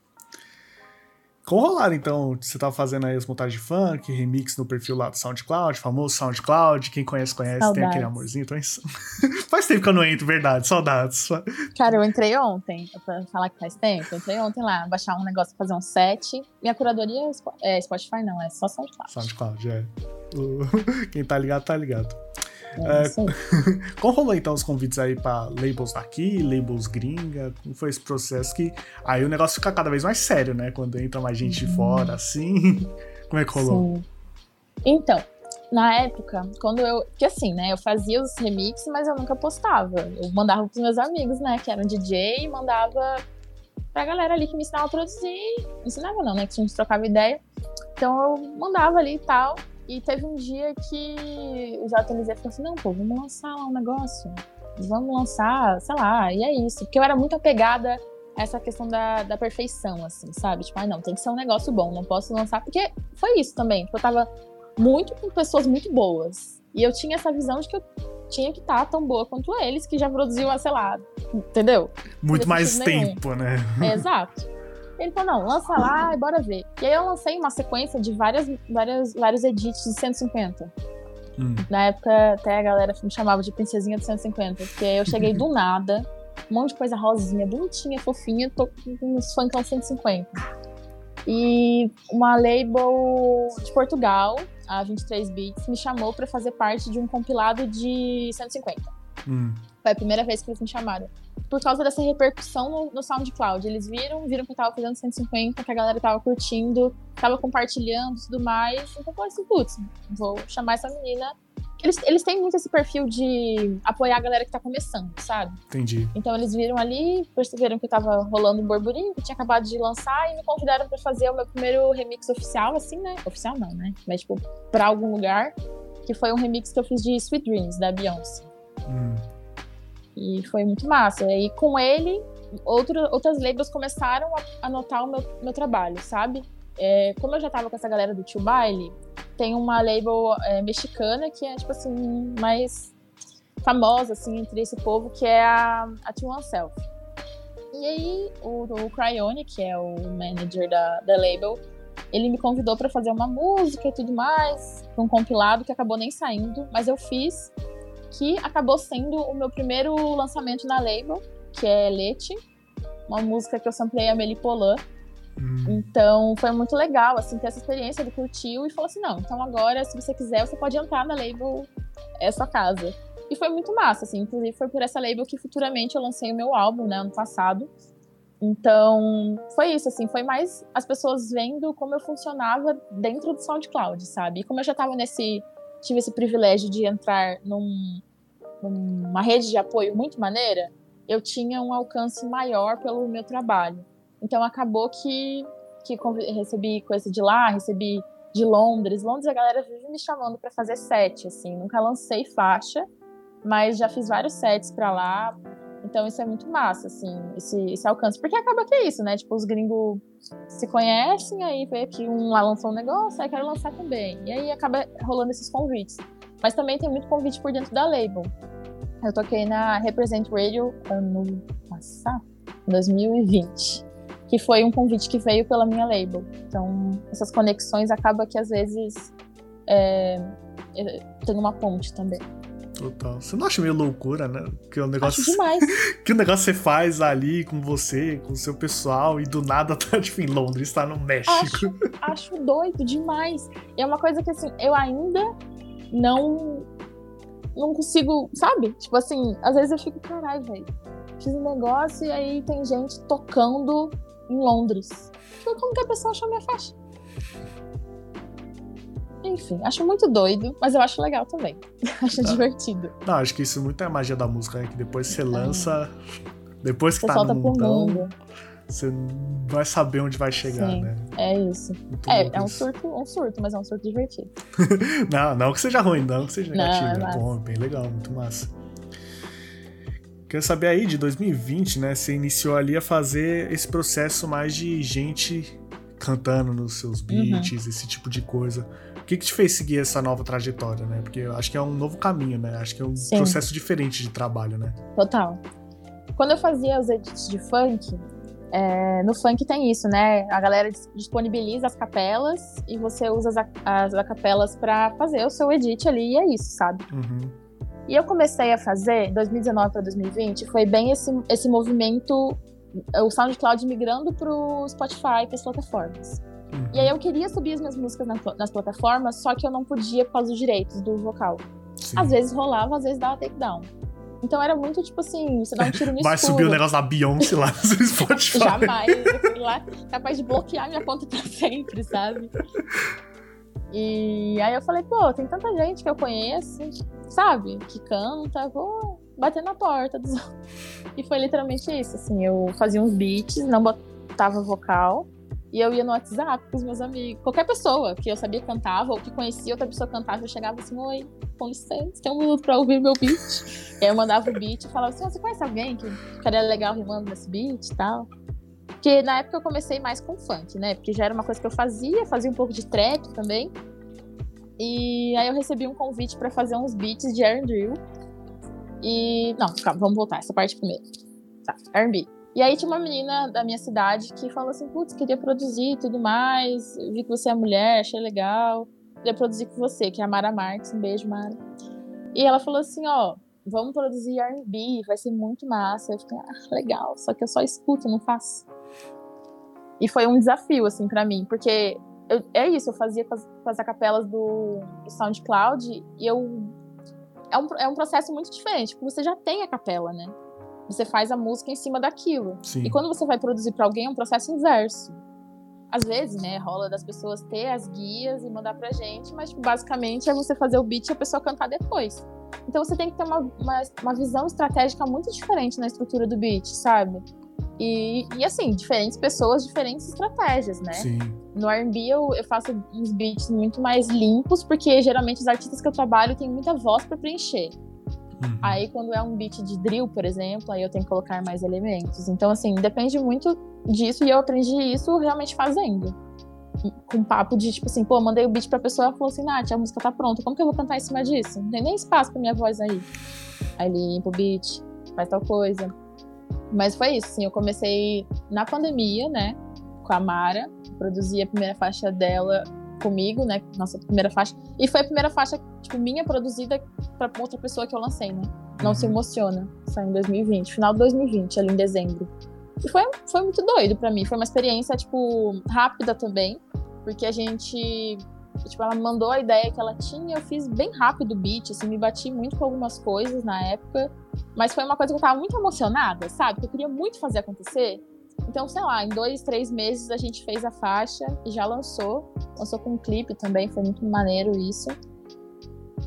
[SPEAKER 1] Com rolar, então, você tá fazendo aí as montagens de funk, remix no perfil lá do SoundCloud, famoso SoundCloud, quem conhece, conhece, tem
[SPEAKER 2] Saudades.
[SPEAKER 1] aquele amorzinho. Então, é isso. faz tempo que eu não entro, verdade, saudades.
[SPEAKER 2] Cara, eu entrei ontem, pra falar que faz tempo, eu entrei ontem lá, baixar um negócio, fazer um set. Minha curadoria é é Spotify, não, é só SoundCloud.
[SPEAKER 1] SoundCloud, é. Quem tá ligado, tá ligado.
[SPEAKER 2] É,
[SPEAKER 1] É. Como rolou então os convites aí pra labels daqui, labels gringa? Como foi esse processo que aí o negócio fica cada vez mais sério, né? Quando entra mais gente de fora, assim. Como é que rolou?
[SPEAKER 2] Sim. Então, na época, quando eu. Que assim, né? Eu fazia os remixes, mas eu nunca postava. Eu mandava pros meus amigos, né? Que eram DJ, e mandava pra galera ali que me ensinava a produzir. Ensinava não, né? Que a gente trocava ideia. Então eu mandava ali e tal. E teve um dia que o JLZ falou assim: não, pô, vamos lançar lá um negócio. Vamos lançar, sei lá, e é isso. Porque eu era muito apegada a essa questão da, da perfeição, assim, sabe? Tipo, ai, não, tem que ser um negócio bom, não posso lançar. Porque foi isso também. Eu tava muito com pessoas muito boas. E eu tinha essa visão de que eu tinha que estar tão boa quanto eles, que já produziam, sei lá, entendeu?
[SPEAKER 1] Muito mais
[SPEAKER 2] sentido nenhum.
[SPEAKER 1] tempo, né?
[SPEAKER 2] Exato. Ele falou, não, lança lá e bora ver. E aí eu lancei uma sequência de várias, várias, vários edits de 150.
[SPEAKER 1] Hum.
[SPEAKER 2] Na época, até a galera me chamava de princesinha de 150, porque eu cheguei do nada, um monte de coisa rosinha, bonitinha, fofinha, tô com uns funkão 150. E uma label de Portugal, a 23 Beats, me chamou pra fazer parte de um compilado de 150.
[SPEAKER 1] Hum.
[SPEAKER 2] Foi a primeira vez que eles me chamaram. Por causa dessa repercussão no, no SoundCloud. Eles viram, viram que eu tava fazendo 150, que a galera tava curtindo, tava compartilhando e tudo mais. Então eu falei assim, putz, vou chamar essa menina. Eles, eles têm muito esse perfil de apoiar a galera que tá começando, sabe?
[SPEAKER 1] Entendi.
[SPEAKER 2] Então eles viram ali, perceberam que tava rolando um burburinho, que eu tinha acabado de lançar e me convidaram pra fazer o meu primeiro remix oficial, assim, né? Oficial não, né? Mas, tipo, pra algum lugar. Que foi um remix que eu fiz de Sweet Dreams, da Beyoncé.
[SPEAKER 1] Hum.
[SPEAKER 2] E foi muito massa. E com ele, outro, outras labels começaram a, a notar o meu, meu trabalho, sabe? É, como eu já tava com essa galera do Tio Baile, tem uma label é, mexicana que é, tipo assim, mais famosa, assim, entre esse povo, que é a, a Tio Self. E aí, o, o Cryone, que é o manager da, da label, ele me convidou para fazer uma música e tudo mais, um compilado que acabou nem saindo, mas eu fiz que acabou sendo o meu primeiro lançamento na label, que é Lete, uma música que eu samplei a Meli Polan.
[SPEAKER 1] Hum.
[SPEAKER 2] Então foi muito legal, assim, ter essa experiência, ele curtiu e falou assim, não, então agora, se você quiser, você pode entrar na label, é sua casa. E foi muito massa, assim, inclusive foi por essa label que futuramente eu lancei o meu álbum, né, ano passado. Então, foi isso, assim, foi mais as pessoas vendo como eu funcionava dentro do SoundCloud, sabe? E como eu já tava nesse, tive esse privilégio de entrar num, numa rede de apoio muito maneira, eu tinha um alcance maior pelo meu trabalho. Então acabou que, que recebi coisa de lá, recebi de Londres. Londres a galera vive me chamando para fazer set, assim. Nunca lancei faixa, mas já fiz vários sets para lá, Então isso é muito massa, assim, esse, esse alcance. Porque acaba que é isso, né? Tipo, os gringos se conhecem, aí vê que um lá lançou um negócio, aí quero lançar também. E aí acaba rolando esses convites. Mas também tem muito convite por dentro da label. Eu toquei na Represent Radio ano passado, 2020. Que foi um convite que veio pela minha label. Então, essas conexões acaba que às vezes é, tem uma ponte também.
[SPEAKER 1] Total. Você não acha meio loucura, né? Que o negócio.
[SPEAKER 2] Acho demais.
[SPEAKER 1] que o negócio você faz ali com você, com o seu pessoal, e do nada tá, tipo, em Londres, tá no México.
[SPEAKER 2] Acho, acho doido demais. E é uma coisa que, assim, eu ainda não. Não consigo, sabe? Tipo assim, às vezes eu fico, caralho, velho. Fiz um negócio e aí tem gente tocando em Londres. Tipo, como que a pessoa achou minha faixa? Enfim, acho muito doido, mas eu acho legal também. acho tá. divertido.
[SPEAKER 1] Não, acho que isso muito é a magia da música, né? Que depois você lança. Depois que você tá no mundão, mundo. você vai saber onde vai chegar,
[SPEAKER 2] Sim,
[SPEAKER 1] né?
[SPEAKER 2] É isso. Muito é, é um surto, um surto, mas é um surto divertido.
[SPEAKER 1] não, não que seja ruim, não que seja negativo. Não, é, é bom, bem legal, muito massa. Quero saber aí, de 2020, né? Você iniciou ali a fazer esse processo mais de gente cantando nos seus uhum. beats, uhum. esse tipo de coisa. O que, que te fez seguir essa nova trajetória, né? Porque eu acho que é um novo caminho, né? Acho que é um Sim. processo diferente de trabalho, né?
[SPEAKER 2] Total. Quando eu fazia os edits de funk, é, no funk tem isso, né? A galera disponibiliza as capelas e você usa as, as, as capelas para fazer o seu edit ali e é isso, sabe?
[SPEAKER 1] Uhum.
[SPEAKER 2] E eu comecei a fazer, 2019 para 2020, foi bem esse, esse movimento, o SoundCloud migrando para o Spotify, para as plataformas. Uhum. E aí eu queria subir as minhas músicas nas, nas, plataformas, só que eu não podia por causa dos direitos do vocal. Sim. Às vezes rolava, às vezes dava takedown. Então era muito tipo assim, você dá um tiro no
[SPEAKER 1] Vai
[SPEAKER 2] escuro.
[SPEAKER 1] subir o negócio da Beyoncé lá no Spotify.
[SPEAKER 2] Jamais. Eu fui lá capaz de bloquear minha conta pra sempre, sabe? E aí eu falei, pô, tem tanta gente que eu conheço, sabe? Que canta, vou bater na porta dos E foi literalmente isso, assim, eu fazia uns beats, não botava vocal, e eu ia no WhatsApp com os meus amigos. Qualquer pessoa que eu sabia cantava ou que conhecia outra pessoa cantava, eu chegava assim: Oi, com licença, tem um minuto pra ouvir meu beat. e aí eu mandava o beat e falava assim: Você conhece alguém que ficaria legal rimando nesse beat e tal? Porque na época eu comecei mais com funk, né? Porque já era uma coisa que eu fazia, fazia um pouco de trap também. E aí eu recebi um convite para fazer uns beats de R&B. E não, calma, vamos voltar essa parte primeiro. Tá, R&B. E aí tinha uma menina da minha cidade que falou assim, putz, queria produzir e tudo mais, vi que você é mulher, achei legal, queria produzir com você, que é a Mara Marques, um beijo, Mara. E ela falou assim, ó, vamos produzir R&B, vai ser muito massa. Eu fiquei, ah, legal, só que eu só escuto, não faço. E foi um desafio, assim, para mim, porque eu, é isso, eu fazia com as, capelas do, do SoundCloud e eu... É um, é um processo muito diferente, porque você já tem a capela, né? Você faz a música em cima daquilo.
[SPEAKER 1] Sim.
[SPEAKER 2] E quando você vai produzir para alguém, é um processo inverso. Às vezes, né, rola das pessoas ter as guias e mandar pra gente, mas tipo, basicamente é você fazer o beat e a pessoa cantar depois. Então você tem que ter uma, uma, uma visão estratégica muito diferente na estrutura do beat, sabe? E, e, assim, diferentes pessoas, diferentes estratégias, né?
[SPEAKER 1] Sim.
[SPEAKER 2] No R&B eu, eu, faço uns beats muito mais limpos, porque geralmente os artistas que eu trabalho têm muita voz para preencher. Uhum. Aí, quando é um beat de drill, por exemplo, aí eu tenho que colocar mais elementos. Então, assim, depende muito disso e eu aprendi isso realmente fazendo. Com papo de tipo assim, pô, mandei o beat pra pessoa, ela falou assim, Nath, a música tá pronta, como que eu vou cantar em cima disso? Não tem nem espaço pra minha voz aí. Aí limpa o beat, faz tal coisa. Mas foi isso, assim, eu comecei na pandemia, né, com a Mara, produzi a primeira faixa dela comigo, né? Nossa primeira faixa. E foi a primeira faixa, tipo, minha produzida pra outra pessoa que eu lancei, né? Não uhum. se emociona. Saiu em 2020, final de 2020, ali em dezembro. E foi, foi muito doido para mim. Foi uma experiência, tipo, rápida também. Porque a gente. Tipo, ela mandou a ideia que ela tinha, eu fiz bem rápido o beat, assim, me bati muito com algumas coisas na época. Mas foi uma coisa que eu tava muito emocionada, sabe? Que eu queria muito fazer acontecer. Então, sei lá, em dois, três meses a gente fez a faixa e já lançou. Lançou com um clipe também, foi muito maneiro isso.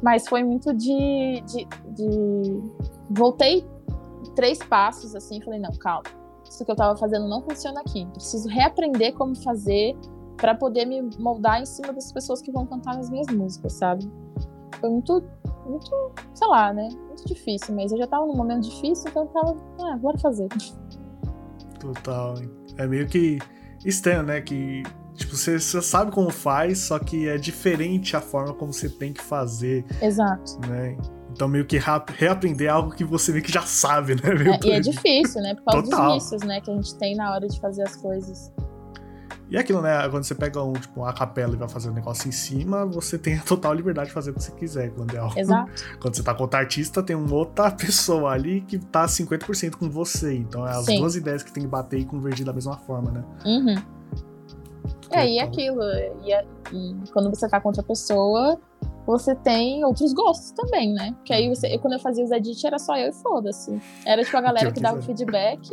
[SPEAKER 2] Mas foi muito de. de, de... Voltei três passos assim, falei: não, calma. Isso que eu tava fazendo não funciona aqui. Preciso reaprender como fazer para poder me moldar em cima das pessoas que vão cantar nas minhas músicas, sabe? Foi muito muito, sei lá, né? Muito difícil, mas eu já tava num momento difícil, então eu tava, ah, bora fazer.
[SPEAKER 1] Total. É meio que estranho, né? Que tipo, você, você sabe como faz, só que é diferente a forma como você tem que fazer.
[SPEAKER 2] Exato.
[SPEAKER 1] Né? Então, meio que reaprender algo que você meio que já sabe, né?
[SPEAKER 2] É, e é difícil, né? Por causa Total. dos vícios, né? Que a gente tem na hora de fazer as coisas.
[SPEAKER 1] E é aquilo, né? Quando você pega um, tipo, uma capela e vai fazer um negócio em cima, você tem a total liberdade de fazer o que você quiser. Quando é algo.
[SPEAKER 2] Exato.
[SPEAKER 1] Quando você tá com outro artista, tem uma outra pessoa ali que tá 50% com você. Então é as Sim. duas ideias que tem que bater e convergir da mesma forma, né?
[SPEAKER 2] Uhum. É, e aquilo. E, e, quando você tá com outra pessoa, você tem outros gostos também, né? Porque aí você, quando eu fazia os edits, era só eu e foda-se. Era tipo a galera que dava feedback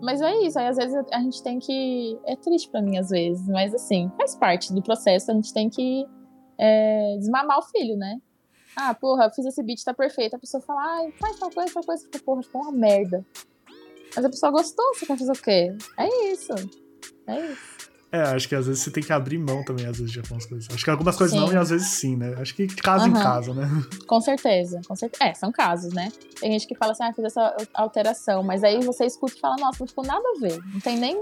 [SPEAKER 2] mas é isso, aí às vezes a gente tem que. É triste para mim às vezes, mas assim, faz parte do processo, a gente tem que é, desmamar o filho, né? Ah, porra, fiz esse beat, tá perfeito. A pessoa fala, ah, faz tal coisa, tal coisa. Fica, porra, ficou uma merda. Mas a pessoa gostou, você quer fazer o quê? É isso. É isso.
[SPEAKER 1] É, acho que às vezes você tem que abrir mão também, às vezes, de algumas coisas. Acho que algumas coisas sim. não e às vezes sim, né? Acho que de casa uhum. em casa, né?
[SPEAKER 2] Com certeza, com certeza. É, são casos, né? Tem gente que fala assim, ah, fiz essa alteração, mas aí você escuta e fala, nossa, não ficou nada a ver. Não tem nem.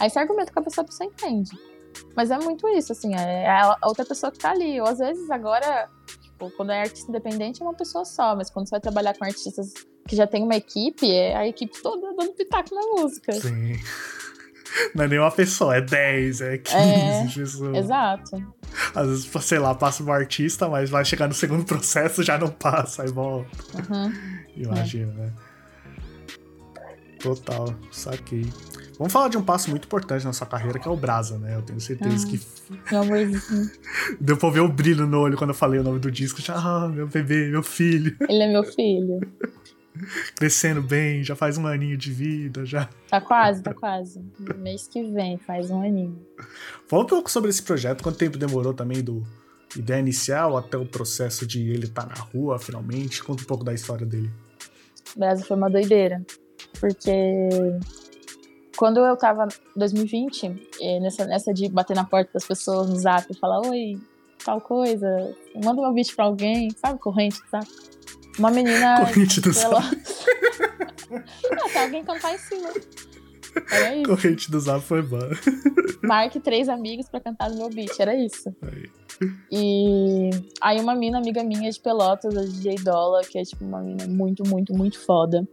[SPEAKER 2] Aí você argumenta com a pessoa, a pessoa entende. Mas é muito isso, assim, é a outra pessoa que tá ali. Ou às vezes agora, tipo, quando é artista independente é uma pessoa só, mas quando você vai trabalhar com artistas que já tem uma equipe, é a equipe toda dando pitaco na música.
[SPEAKER 1] Sim. Não é nem uma pessoa, é 10, é 15 é, pessoas.
[SPEAKER 2] Exato.
[SPEAKER 1] Às vezes, sei lá, passa um artista, mas vai chegar no segundo processo já não passa, aí volta.
[SPEAKER 2] Uhum.
[SPEAKER 1] Imagina, é. né? Total, saquei. Vamos falar de um passo muito importante na sua carreira, que é o Brasa, né? Eu tenho certeza ah, que.
[SPEAKER 2] Meu amorzinho.
[SPEAKER 1] Deu pra ver o brilho no olho quando eu falei o nome do disco. Já, ah, meu bebê, meu filho.
[SPEAKER 2] Ele é meu filho.
[SPEAKER 1] Crescendo bem, já faz um aninho de vida, já.
[SPEAKER 2] Tá quase, tá quase. Mês que vem, faz um aninho.
[SPEAKER 1] Fala um pouco sobre esse projeto, quanto tempo demorou também do ideia inicial até o processo de ele estar tá na rua, finalmente. Conta um pouco da história dele.
[SPEAKER 2] Brasil foi uma doideira, porque quando eu tava em 2020, nessa, nessa de bater na porta das pessoas no zap e falar, oi, tal coisa, manda um beat pra alguém, sabe, corrente, sabe? Uma menina.
[SPEAKER 1] Corrente do
[SPEAKER 2] pela... Zap. ah, tem alguém cantar em cima. Era isso.
[SPEAKER 1] Corrente do Zap foi boa.
[SPEAKER 2] Marque três amigos pra cantar no meu beat, era isso. Aí. E aí uma mina, amiga minha de Pelotas, a DJ Dola, que é tipo uma mina muito, muito, muito foda.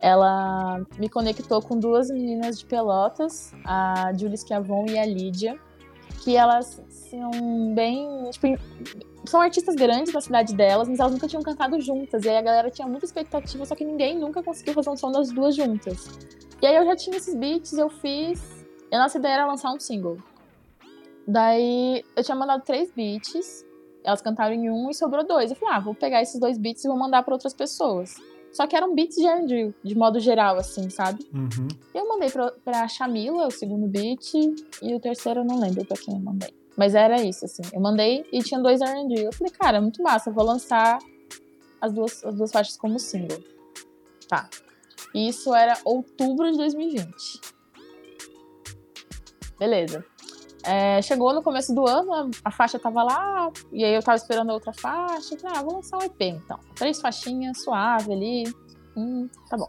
[SPEAKER 2] Ela me conectou com duas meninas de Pelotas, a Julie Schiavon e a Lídia, que elas são bem, tipo, são artistas grandes na cidade delas, mas elas nunca tinham cantado juntas. E aí a galera tinha muita expectativa, só que ninguém nunca conseguiu fazer um som das duas juntas. E aí eu já tinha esses beats, eu fiz. E a nossa ideia era lançar um single. Daí eu tinha mandado três beats, elas cantaram em um e sobrou dois. Eu falei, ah, vou pegar esses dois beats e vou mandar para outras pessoas. Só que eram beats de R&B, de modo geral, assim, sabe?
[SPEAKER 1] Uhum.
[SPEAKER 2] Eu mandei pra, pra Chamila, o segundo beat, e o terceiro eu não lembro pra quem eu mandei. Mas era isso, assim. Eu mandei e tinha dois R&B. Eu falei, cara, muito massa, vou lançar as duas, as duas faixas como single. Tá. E isso era outubro de 2020. Beleza. É, chegou no começo do ano, a faixa tava lá, e aí eu tava esperando a outra faixa. Falei, ah, vou lançar um EP então. Três faixinhas, suave ali. Hum, tá bom.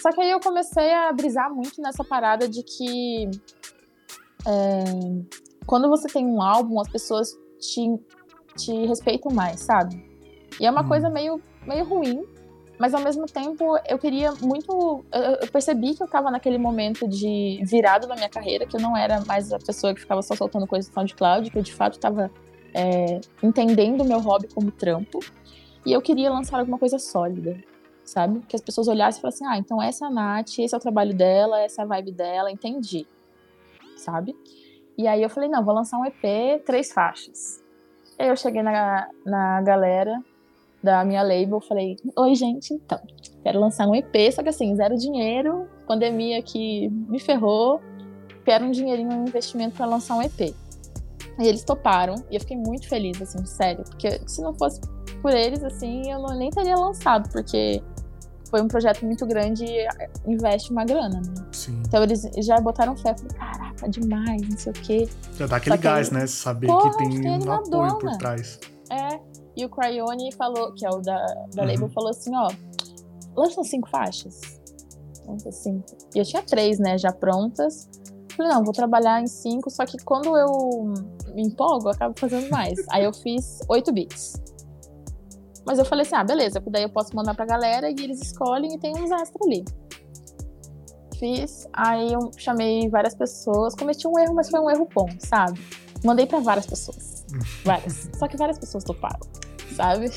[SPEAKER 2] Só que aí eu comecei a brisar muito nessa parada de que é, quando você tem um álbum, as pessoas te, te respeitam mais, sabe? E é uma hum. coisa meio, meio ruim, mas ao mesmo tempo eu queria muito. Eu, percebi que eu tava naquele momento de virado na minha carreira, que eu não era mais a pessoa que ficava só soltando coisas no SoundCloud, que eu de fato tava é, entendendo o meu hobby como trampo. E eu queria lançar alguma coisa sólida, sabe? Que as pessoas olhassem e falassem: ah, então essa é a Nath, esse é o trabalho dela, essa é a vibe dela, entendi, sabe? E aí eu falei, não, vou lançar um EP, três faixas. Aí eu cheguei na, na galera da minha label, falei, oi gente, então, quero lançar um EP, só que assim, zero dinheiro, pandemia que me ferrou, quero um dinheirinho, um investimento para lançar um EP. E eles toparam, e eu fiquei muito feliz, assim, sério, porque se não fosse por eles, assim, eu não, nem teria lançado, porque foi um projeto muito grande e investe uma grana, né?
[SPEAKER 1] Sim.
[SPEAKER 2] Então eles já botaram fé, falei, caraca, demais, não sei o quê.
[SPEAKER 1] Já dá aquele gás, né? Saber Porra, que tem um apoio por trás.
[SPEAKER 2] É. E o Cryone falou, que é o da, da
[SPEAKER 1] Uhum.
[SPEAKER 2] label, falou assim, ó, lança cinco faixas. Lança cinco. E eu tinha três, né, já prontas. Falei, não, vou trabalhar em cinco, só que quando eu me empolgo, eu acabo fazendo mais. Aí eu fiz oito beats. Mas eu falei assim, ah, beleza, porque daí eu posso mandar pra galera e eles escolhem e tem uns extra ali. Fiz, aí eu chamei várias pessoas, cometi um erro, mas foi um erro bom, sabe? Mandei pra várias pessoas. Várias. Só que várias pessoas toparam, sabe?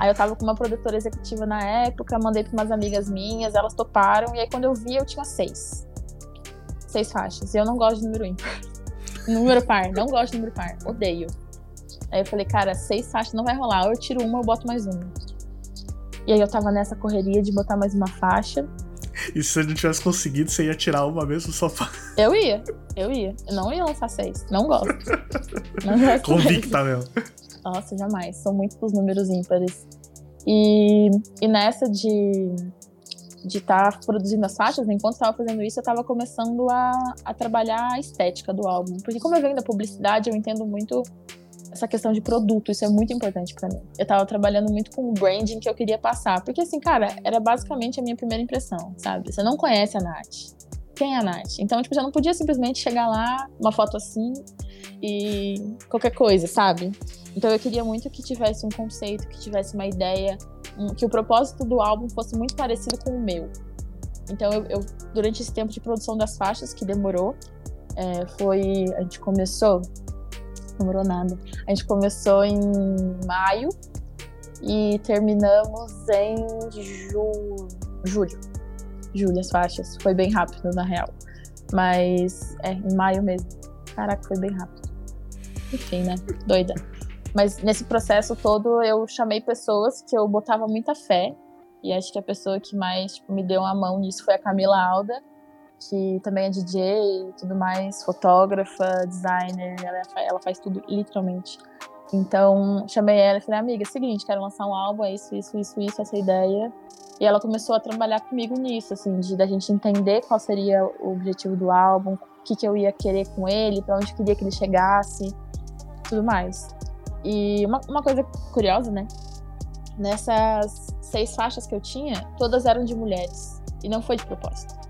[SPEAKER 2] Aí eu tava com uma produtora executiva na época, mandei pra umas amigas minhas, elas toparam, e aí quando eu vi, eu tinha seis. Seis faixas. E eu não gosto de número ímpar. Número par, não gosto de número par, odeio. Aí eu falei, cara, seis faixas não vai rolar, ou eu tiro uma, eu boto mais uma. E aí eu tava nessa correria de botar mais uma faixa.
[SPEAKER 1] E se você não tivesse conseguido, você ia tirar uma mesmo só pra...
[SPEAKER 2] Eu ia, eu ia. Eu não ia lançar seis. Não gosto. Não gosto.
[SPEAKER 1] convicta mesmo.
[SPEAKER 2] Nossa, jamais. São muito dos números ímpares. E, e nessa de de estar produzindo as faixas, enquanto estava fazendo isso, eu estava começando a, a trabalhar a estética do álbum. Porque como eu venho da publicidade, eu entendo muito essa questão de produto, isso é muito importante para mim. Eu tava trabalhando muito com o branding que eu queria passar, porque assim, cara, era basicamente a minha primeira impressão, sabe? Você não conhece a Nath. Quem é a Nath? Então, tipo, já não podia simplesmente chegar lá, uma foto assim e qualquer coisa, sabe? Então eu queria muito que tivesse um conceito, que tivesse uma ideia, que o propósito do álbum fosse muito parecido com o meu. Então eu, eu- durante esse tempo de produção das faixas, que demorou, é, foi. A gente começou. Demorou nada. A gente começou em maio e terminamos em ju- julho. Julho as faixas. Foi bem rápido, na real. Mas é, em maio mesmo. Caraca, foi bem rápido. Enfim, né? Doida. Mas nesse processo todo eu chamei pessoas que eu botava muita fé. E acho que a pessoa que mais tipo, me deu a mão nisso foi a Camila Alda, que também é DJ e tudo mais, fotógrafa, designer, ela, ela faz tudo literalmente. Então, chamei ela e falei, amiga, é o seguinte, quero lançar um álbum, é isso, isso, isso, isso, essa ideia. E ela começou a trabalhar comigo nisso, assim, de da gente entender qual seria o objetivo do álbum, o que, que eu ia querer com ele, para onde queria que ele chegasse, tudo mais. E uma, uma coisa curiosa, né? Nessas seis faixas que eu tinha, todas eram de mulheres. E não foi de propósito.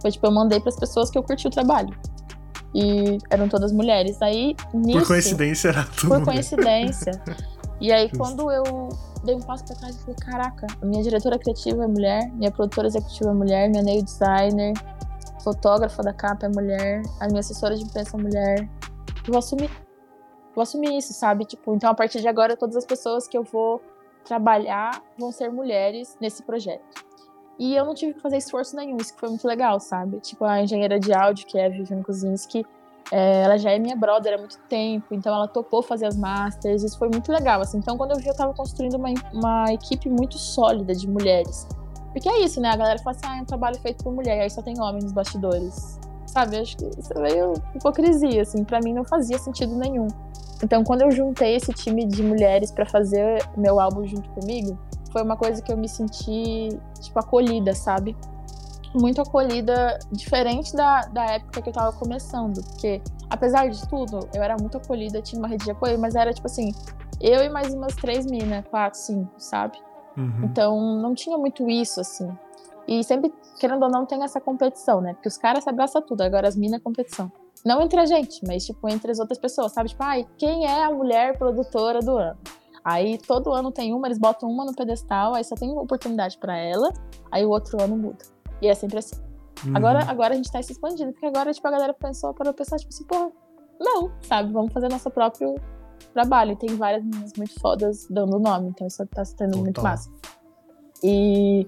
[SPEAKER 2] Foi tipo, eu mandei para as pessoas que eu curti o trabalho. E eram todas mulheres. Aí, nisso.
[SPEAKER 1] Por coincidência, era tudo.
[SPEAKER 2] Por coincidência. E aí, quando eu dei um passo pra trás, eu falei: caraca, a minha diretora criativa é mulher, minha produtora executiva é mulher, minha nail designer, fotógrafa da capa é mulher, a minha assessora de imprensa é mulher. Eu vou assumir. Vou assumir isso, sabe? Tipo, então a partir de agora, todas as pessoas que eu vou trabalhar vão ser mulheres nesse projeto. E eu não tive que fazer esforço nenhum, isso que foi muito legal, sabe? Tipo, a engenheira de áudio, que é a Vivian Kuzinski, é, ela já é minha brother há muito tempo, então ela topou fazer as masters, isso foi muito legal, assim. Então, quando eu vi, eu tava construindo uma, uma equipe muito sólida de mulheres. Porque é isso, né? A galera fala assim, ah, é um trabalho feito por mulher, aí só tem homem nos bastidores. Sabe? Acho que isso é meio hipocrisia, assim. Pra mim não fazia sentido nenhum. Então, quando eu juntei esse time de mulheres pra fazer meu álbum junto comigo, foi uma coisa que eu me senti, tipo, acolhida, sabe? Muito acolhida, diferente da, da época que eu tava começando. Porque, apesar de tudo, eu era muito acolhida, tinha uma rede de apoio, mas era tipo assim, eu e mais umas três minas, quatro, cinco, sabe?
[SPEAKER 1] Uhum.
[SPEAKER 2] Então, não tinha muito isso, assim. E sempre, querendo ou não, tem essa competição, né? Porque os caras se abraçam tudo, agora as minas é competição. Não entre a gente, mas, tipo, entre as outras pessoas, sabe? Tipo, ai, quem é a mulher produtora do ano? Aí, todo ano tem uma, eles botam uma no pedestal, aí só tem uma oportunidade pra ela, aí o outro ano muda. E é sempre assim.
[SPEAKER 1] Uhum.
[SPEAKER 2] Agora, agora a gente tá se expandindo, porque agora, tipo, a galera pensou, para pensar, tipo assim, porra, não, sabe? Vamos fazer nosso próprio trabalho. E tem várias meninas muito fodas dando nome, então isso tá se tendo muito massa. E,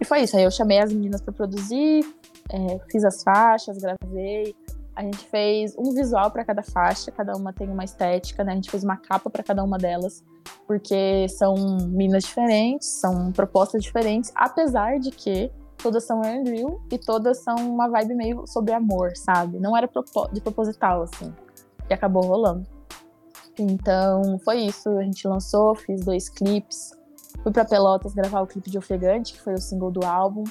[SPEAKER 2] e foi isso. Aí eu chamei as meninas pra produzir, é, fiz as faixas, gravei. A gente fez um visual pra cada faixa, cada uma tem uma estética, né? A gente fez uma capa pra cada uma delas, porque são minas diferentes, são propostas diferentes, apesar de que todas são Andrew e todas são uma vibe meio sobre amor, sabe? Não era de proposital, assim. E acabou rolando. Então, foi isso. A gente lançou, fiz dois clipes. Fui pra Pelotas gravar o clipe de Ofegante, que foi o single do álbum.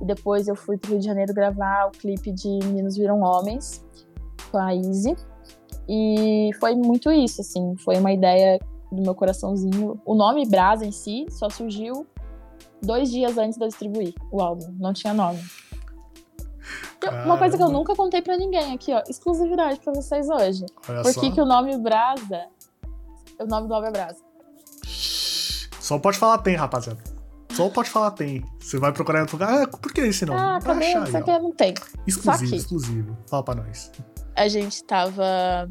[SPEAKER 2] E depois eu fui pro Rio de Janeiro gravar o clipe de Meninos Viram Homens, com a Izzy. E foi muito isso, assim. Foi uma ideia do meu coraçãozinho. O nome Brasa em si só surgiu dois dias antes de eu distribuir o álbum. Não tinha nome. Uma coisa que eu nunca contei pra ninguém aqui, ó. Exclusividade pra vocês hoje.
[SPEAKER 1] Olha
[SPEAKER 2] Por que, que o nome Brasa. O nome do álbum é Brasa.
[SPEAKER 1] Só pode falar tem, rapaziada. Só o pode falar tem. Você vai procurar em outro lugar. Ah, por que esse nome?
[SPEAKER 2] Ah,
[SPEAKER 1] Vai
[SPEAKER 2] cadê?
[SPEAKER 1] achar aí,
[SPEAKER 2] Isso
[SPEAKER 1] ó.
[SPEAKER 2] aqui não tem.
[SPEAKER 1] Exclusivo, exclusivo. Fala pra nós.
[SPEAKER 2] a gente tava.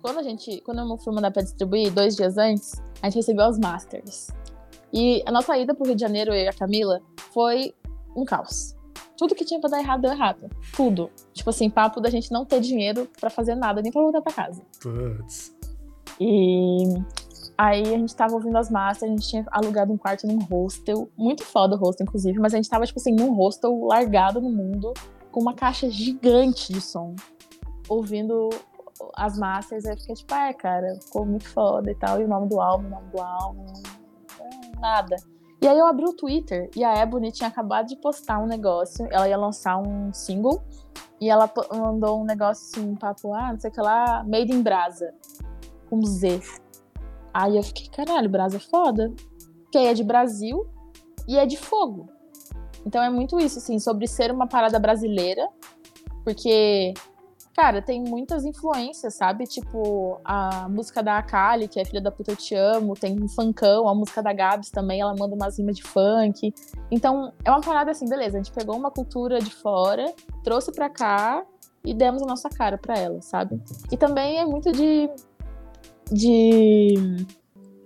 [SPEAKER 2] Quando a gente. Quando eu fui mandar pra distribuir, dois dias antes, a gente recebeu os masters. E a nossa ida pro Rio de Janeiro, eu e a Camila, foi um caos. Tudo que tinha pra dar errado deu errado. Tudo. Tipo assim, papo da gente não ter dinheiro pra fazer nada, nem pra voltar pra casa.
[SPEAKER 1] Putz.
[SPEAKER 2] E aí a gente tava ouvindo as masters, a gente tinha alugado um quarto num hostel. Muito foda o hostel, inclusive, mas a gente tava, tipo assim, num hostel largado no mundo, com uma caixa gigante de som, ouvindo as masters. Aí fiquei tipo, é, cara, ficou muito foda e tal. E o nome do álbum, o nome do álbum, nada. E aí eu abri o Twitter e a Ebony tinha acabado de postar um negócio. Ela ia lançar um single e ela mandou um negócio assim, um papo, ah, não sei o que lá, Made in Brasa, com Z. Aí eu fiquei, caralho, Brasa é foda. Porque aí é de Brasil e é de fogo. Então é muito isso, assim, sobre ser uma parada brasileira, porque, cara, tem muitas influências, sabe? Tipo, a música da Akali, que é Filha da Puta Eu Te Amo, tem um funkão, a música da Gabs também, ela manda umas rimas de funk. Então, é uma parada assim, beleza, a gente pegou uma cultura de fora, trouxe pra cá e demos a nossa cara pra ela, sabe? E também é muito de. De.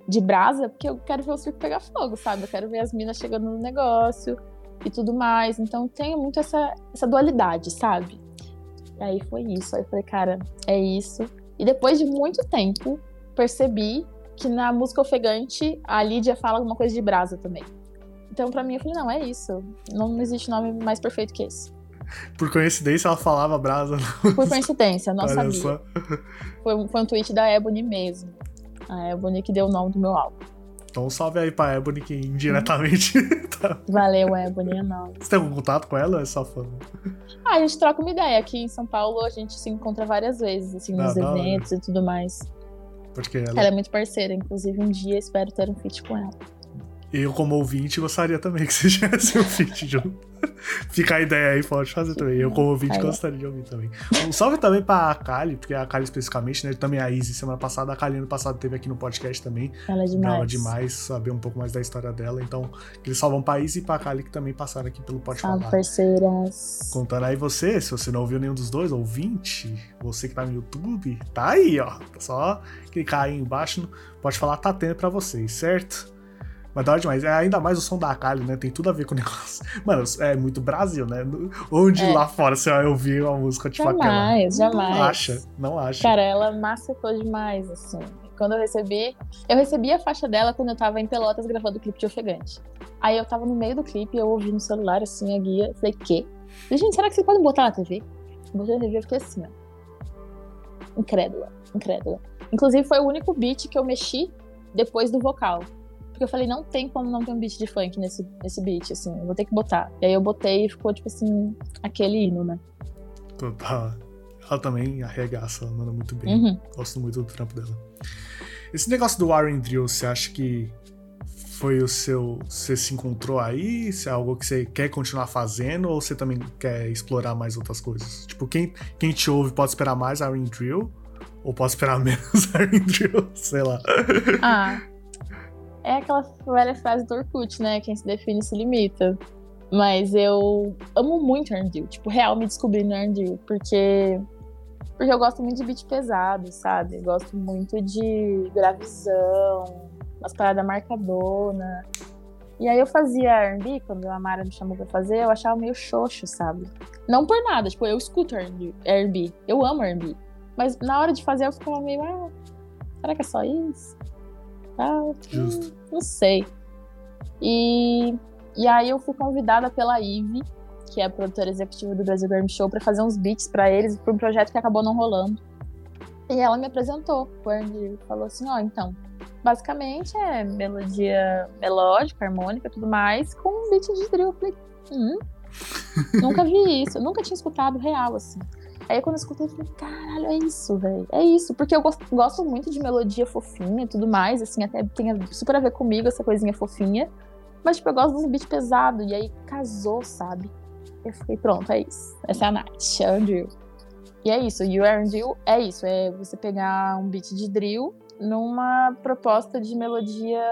[SPEAKER 2] de brasa, porque eu quero ver o circo pegar fogo, sabe? Eu quero ver as minas chegando no negócio e tudo mais. Então tem muito essa, essa dualidade, sabe? E aí foi isso. Aí eu falei, cara, é isso. E depois de muito tempo, percebi que na música ofegante a Lídia fala alguma coisa de brasa também. Então, pra mim, eu falei, não, é isso. Não existe nome mais perfeito que esse.
[SPEAKER 1] Por coincidência, ela falava brasa.
[SPEAKER 2] Por coincidência, não
[SPEAKER 1] Olha
[SPEAKER 2] sabia.
[SPEAKER 1] só.
[SPEAKER 2] Foi, um- foi um tweet da Ebony mesmo. A Ebony que deu o nome do meu álbum.
[SPEAKER 1] Então salve aí pra Ebony que indiretamente. tá.
[SPEAKER 2] Valeu, Ebony, é nóis.
[SPEAKER 1] Você tem algum contato com ela ou é só fã?
[SPEAKER 2] Ah, a gente troca uma ideia. Aqui em São Paulo a gente se encontra várias vezes, assim,
[SPEAKER 1] Ah,
[SPEAKER 2] nos
[SPEAKER 1] da hora.
[SPEAKER 2] eventos e tudo mais.
[SPEAKER 1] Porque ela,
[SPEAKER 2] Ela é muito parceira, inclusive um dia espero ter um feat com ela.
[SPEAKER 1] Eu, como ouvinte, gostaria também que você tivesse um feat junto. Fica a ideia aí, pode fazer também. Eu, como ouvinte,
[SPEAKER 2] Aí.
[SPEAKER 1] gostaria de ouvir também. Um salve também pra Kali, porque a Kali especificamente, né? Também a Izzy semana passada. A Kali ano passado teve aqui no podcast também.
[SPEAKER 2] Ela é demais.
[SPEAKER 1] Gava demais saber um pouco mais da história dela. Então, eles salvam pra Izzy e pra Kali que também passaram aqui pelo Pode
[SPEAKER 2] Salve,
[SPEAKER 1] Falar.
[SPEAKER 2] parceiras.
[SPEAKER 1] Contando aí você, se você não ouviu nenhum dos dois, ouvinte, você que tá no YouTube, tá aí, ó. Só clicar aí embaixo, pode falar, tá tendo pra vocês, certo? Mas da hora demais. É ainda mais o som da Kali, né? Tem tudo a ver com o negócio. Mano, é muito Brasil, né? Onde
[SPEAKER 2] É.
[SPEAKER 1] lá fora você vai ouvir uma música tipo aquela?
[SPEAKER 2] Jamais, jamais.
[SPEAKER 1] Não acha, não acha.
[SPEAKER 2] Cara, ela massacrou demais, assim. Quando eu recebi. Eu recebi a faixa dela quando eu tava em Pelotas gravando o clipe de Ofegante. Aí eu tava no meio do clipe, eu ouvi no celular, assim, a guia. Falei, quê? Falei, gente, será que vocês podem botar na TV? Botei na TV e fiquei assim, ó. Incrédula, incrédula. Inclusive, foi o único beat que eu mexi depois do vocal. Porque eu falei, não tem como não ter um beat de funk nesse, nesse beat, assim, eu vou ter que botar. E aí eu botei e ficou, tipo assim, aquele hino, né?
[SPEAKER 1] Total. Ela também arregaça, ela manda muito bem.
[SPEAKER 2] Uhum.
[SPEAKER 1] Gosto muito do trampo dela. Esse negócio do Warren Drill, você acha que foi o seu. Você se encontrou aí? Se é algo que você quer continuar fazendo? Ou você também quer explorar mais outras coisas? Tipo, quem, quem te ouve pode esperar mais Warren Drill? Ou pode esperar menos Warren Drill? Sei lá.
[SPEAKER 2] Ah, é aquela velha frase do Orkut, né? Quem se define se limita. Mas eu amo muito R&B, tipo, real me descobri no R&B, porque porque eu gosto muito de beat pesado, sabe? Eu gosto muito de gravizão, umas paradas marcadona. E aí eu fazia R&B, quando a Mara me chamou pra fazer, eu achava meio xoxo, sabe? Não por nada, tipo, eu escuto R&B, eu amo R&B. Mas na hora de fazer eu ficava meio, ah, será que é só isso? Ah,
[SPEAKER 1] Justo.
[SPEAKER 2] não sei. E, e aí eu fui convidada pela Ive, que é a produtora executiva do Brasil Grammy Show, pra fazer uns beats pra eles, pra um projeto que acabou não rolando. E ela me apresentou o R&B, falou assim, ó, então, basicamente é melodia melódica, harmônica, tudo mais, com um beat de drill. Eu falei, hum, nunca vi isso, nunca tinha escutado real, assim. Aí quando eu escutei, eu falei, caralho, é isso, velho. É isso. Porque eu gosto, gosto, muito de melodia fofinha e tudo mais, assim, até tem super a ver comigo essa coisinha fofinha. Mas, tipo, eu gosto de um beat pesado. E aí casou, sabe? Eu fiquei, pronto, é isso. Essa é a Nath, é a Andrew. E é isso, o R&D é isso, é você pegar um beat de drill numa proposta de melodia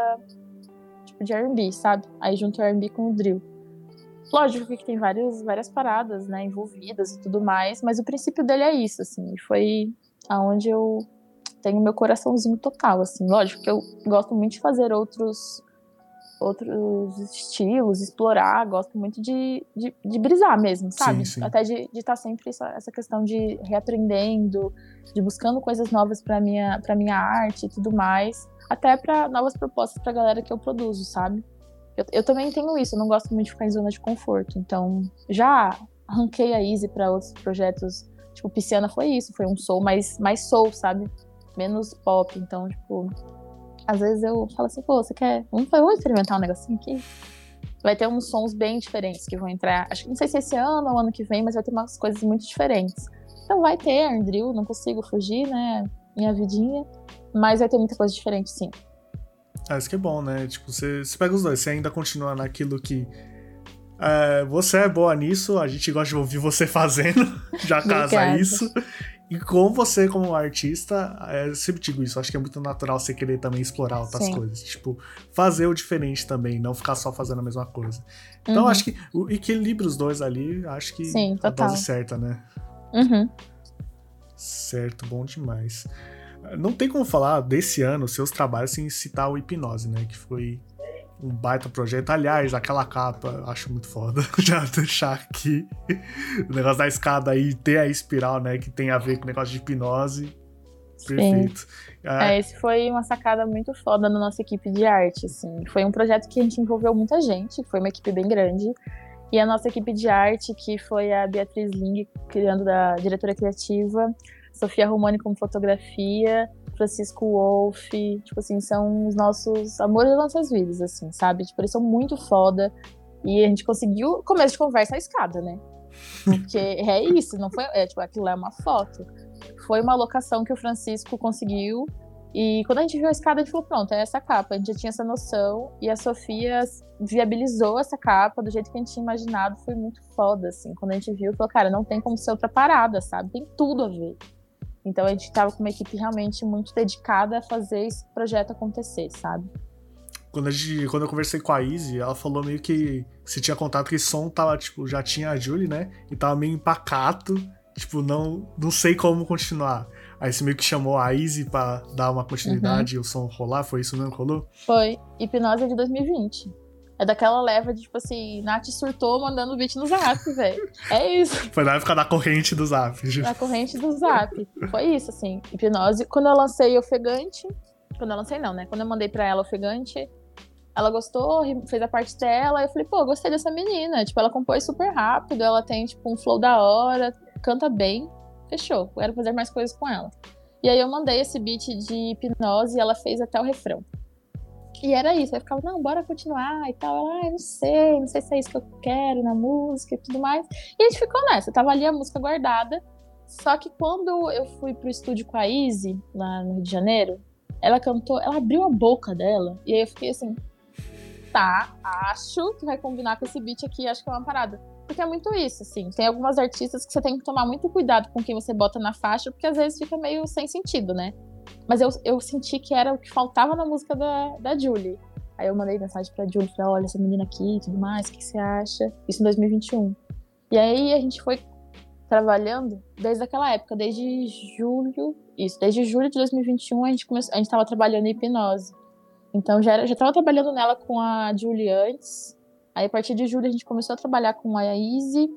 [SPEAKER 2] tipo de R&B, sabe? Aí junto o R&B com o drill. Lógico que tem várias, várias paradas, né, envolvidas e tudo mais, mas o princípio dele é isso, assim, foi aonde eu tenho meu coraçãozinho total, assim. Lógico que eu gosto muito de fazer outros outros estilos, explorar, gosto muito de, de, de brisar mesmo, sabe? Sim, sim. Até de estar tá sempre essa, essa questão de reaprendendo, de buscando coisas novas para minha para minha arte e tudo mais, até para novas propostas para a galera que eu produzo, sabe? Eu, eu também tenho isso, eu não gosto muito de ficar em zona de conforto, então já arranquei a Easy para outros projetos, tipo Pisciana foi isso, foi um soul mais mais soul, sabe? Menos pop, então tipo às vezes eu falo assim, pô, você quer. Vamos, vamos experimentar um negocinho aqui? Vai ter uns sons bem diferentes que vão entrar. Acho que não sei se esse ano ou ano que vem, mas vai ter umas coisas muito diferentes. Então vai ter Andrew, não consigo fugir, né? Minha vidinha. Mas vai ter muita coisa diferente, sim.
[SPEAKER 1] Ah, isso que é bom, né? Tipo, você, você pega os dois, você ainda continua naquilo que. É, você é boa nisso, a gente gosta de ouvir você fazendo, já casa isso. E com você, como artista, é, eu sempre digo isso, acho que é muito natural você querer também explorar outras Sim. coisas. Tipo, fazer o diferente também, não ficar só fazendo a mesma coisa. Então, uhum. acho que o equilíbrio os dois ali, acho que
[SPEAKER 2] Sim,
[SPEAKER 1] a dose certa, né?
[SPEAKER 2] Uhum.
[SPEAKER 1] Certo, bom demais. Não tem como falar desse ano, seus trabalhos, sem citar o Hipnose, né? Que foi um baita projeto. Aliás, aquela capa, acho muito foda. Já deixar aqui o negócio da escada aí, ter a espiral, né? Que tem a ver com o negócio de hipnose. Perfeito.
[SPEAKER 2] É. é, esse foi uma sacada muito foda na nossa equipe de arte, assim. Foi um projeto que a gente envolveu muita gente, foi uma equipe bem grande. E a nossa equipe de arte, que foi a Beatriz Ling, criando da diretora criativa, Sofia Romani como fotografia, Francisco Wolff, tipo assim, são os nossos amores das nossas vidas, assim, sabe? Tipo, eles são muito foda. E a gente conseguiu, começo de conversa, a escada, né? Porque é isso, não foi. É, tipo, aquilo é uma foto. Foi uma locação que o Francisco conseguiu. E quando a gente viu a escada, a gente falou: pronto, é essa capa. A gente já tinha essa noção. E a Sofia viabilizou essa capa do jeito que a gente tinha imaginado. Foi muito foda, assim. Quando a gente viu, falou: cara, não tem como ser outra parada, sabe? Tem tudo a ver. Então a gente estava com uma equipe realmente muito dedicada a fazer esse projeto acontecer, sabe?
[SPEAKER 1] Quando, a gente, quando eu conversei com a Izzy, ela falou meio que se tinha contato que o som tava, tipo, já tinha a Julie, né? E tava meio empacato, tipo, não, não sei como continuar. Aí você meio que chamou a Izzy pra dar uma continuidade uhum. e o som rolar, foi isso mesmo que rolou?
[SPEAKER 2] Foi. Hipnose é de 2020. É daquela leva de, tipo assim, Nath surtou mandando beat no zap, velho. É isso.
[SPEAKER 1] Foi na época da corrente do zap.
[SPEAKER 2] Na corrente do zap. Foi isso, assim. Hipnose. Quando eu lancei Ofegante. Quando eu lancei, não, né? Quando eu mandei pra ela Ofegante, ela gostou, fez a parte dela. Eu falei, pô, gostei dessa menina. Tipo, ela compôs super rápido, ela tem, tipo, um flow da hora, canta bem. Fechou. Quero fazer mais coisas com ela. E aí eu mandei esse beat de hipnose e ela fez até o refrão. E era isso, aí ficava, não, bora continuar e tal. Ela, ah, não sei, não sei se é isso que eu quero na música e tudo mais. E a gente ficou nessa, tava ali a música guardada. Só que quando eu fui pro estúdio com a Izzy, lá no Rio de Janeiro, ela cantou, ela abriu a boca dela, e aí eu fiquei assim, tá, acho que vai combinar com esse beat aqui, acho que é uma parada. Porque é muito isso, assim. Tem algumas artistas que você tem que tomar muito cuidado com quem você bota na faixa, porque às vezes fica meio sem sentido, né? Mas eu, eu senti que era o que faltava na música da, da Julie. Aí eu mandei mensagem pra Julie, falei, olha, essa menina aqui e tudo mais, o que, você acha? Isso em 2021. E aí a gente foi trabalhando desde aquela época, desde julho, isso, desde julho de 2021 a gente começou, a gente tava trabalhando em hipnose. Então já era, já tava trabalhando nela com a Julie antes. Aí a partir de julho a gente começou a trabalhar com a Easy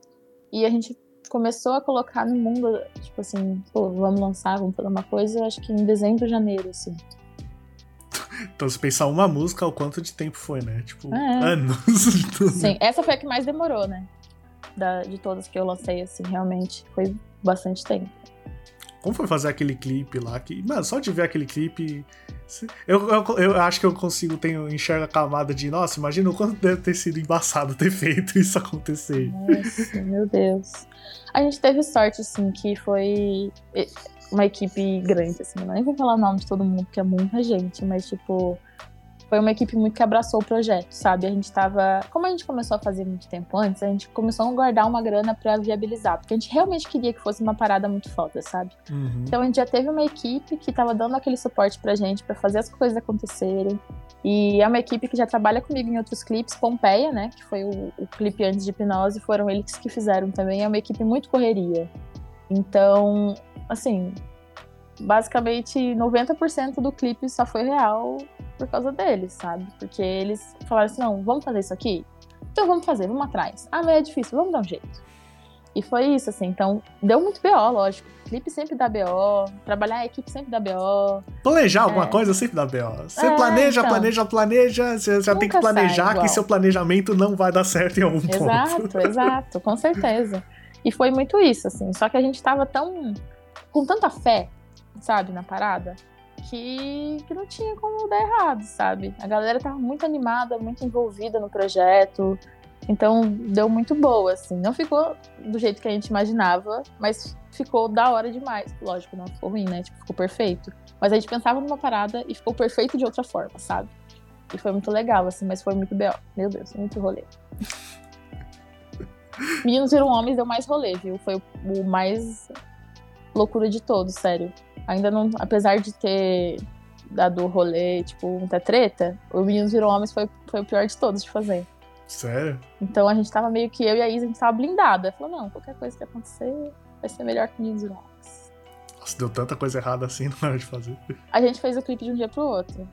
[SPEAKER 2] e a gente começou a colocar no mundo, tipo assim, pô, vamos lançar, vamos fazer uma coisa, acho que em dezembro, janeiro, assim.
[SPEAKER 1] Então, se pensar uma música, o quanto de tempo foi, né? Tipo, é. anos.
[SPEAKER 2] Sim, essa foi a que mais demorou, né? Da, de todas que eu lancei, assim, realmente. Foi bastante tempo.
[SPEAKER 1] Como foi fazer aquele clipe lá? Que, mano, só de ver aquele clipe. Eu, eu, eu acho que eu consigo tenho, enxergar a camada de, nossa, imagina o quanto deve ter sido embaçado ter feito isso acontecer.
[SPEAKER 2] Nossa, meu Deus. A gente teve sorte, assim, que foi uma equipe grande, assim. Não vou falar o nome de todo mundo, porque é muita gente, mas, tipo, foi uma equipe muito que abraçou o projeto, sabe? A gente tava. Como a gente começou a fazer muito tempo antes, a gente começou a guardar uma grana para viabilizar, porque a gente realmente queria que fosse uma parada muito foda, sabe?
[SPEAKER 1] Uhum.
[SPEAKER 2] Então a gente já teve uma equipe que tava dando aquele suporte pra gente para fazer as coisas acontecerem. E é uma equipe que já trabalha comigo em outros clipes, Pompeia, né? Que foi o, o clipe antes de hipnose, foram eles que fizeram também. É uma equipe muito correria. Então, assim, basicamente 90% do clipe só foi real por causa deles, sabe? Porque eles falaram assim: não, vamos fazer isso aqui? Então vamos fazer, vamos atrás. Ah, mas é difícil, vamos dar um jeito. E foi isso, assim. Então, deu muito BO, lógico. Clipe sempre dá BO, trabalhar a equipe sempre dá BO.
[SPEAKER 1] Planejar é. alguma coisa sempre dá BO. Você é, planeja, então, planeja, planeja, você já tem que planejar que seu planejamento não vai dar certo em algum
[SPEAKER 2] exato,
[SPEAKER 1] ponto.
[SPEAKER 2] Exato, exato, com certeza. E foi muito isso, assim. Só que a gente tava tão. com tanta fé sabe, na parada, que, que não tinha como dar errado, sabe? A galera tava muito animada, muito envolvida no projeto, então deu muito boa, assim. Não ficou do jeito que a gente imaginava, mas ficou da hora demais. Lógico, não ficou ruim, né? Tipo, ficou perfeito. Mas a gente pensava numa parada e ficou perfeito de outra forma, sabe? E foi muito legal, assim, mas foi muito B.O. Meu Deus, muito rolê. Meninos viram homens deu mais rolê, viu? Foi o mais loucura de todos, sério. Ainda não, apesar de ter dado rolê, tipo, muita treta, o Meninos Viram Homens foi, foi o pior de todos de fazer.
[SPEAKER 1] Sério?
[SPEAKER 2] Então a gente tava meio que, eu e a Isa, a gente tava blindada. Falou, não, qualquer coisa que acontecer vai ser melhor que Meninos Viram Homens.
[SPEAKER 1] Nossa, deu tanta coisa errada assim na hora de fazer.
[SPEAKER 2] A gente fez o clipe de um dia pro outro.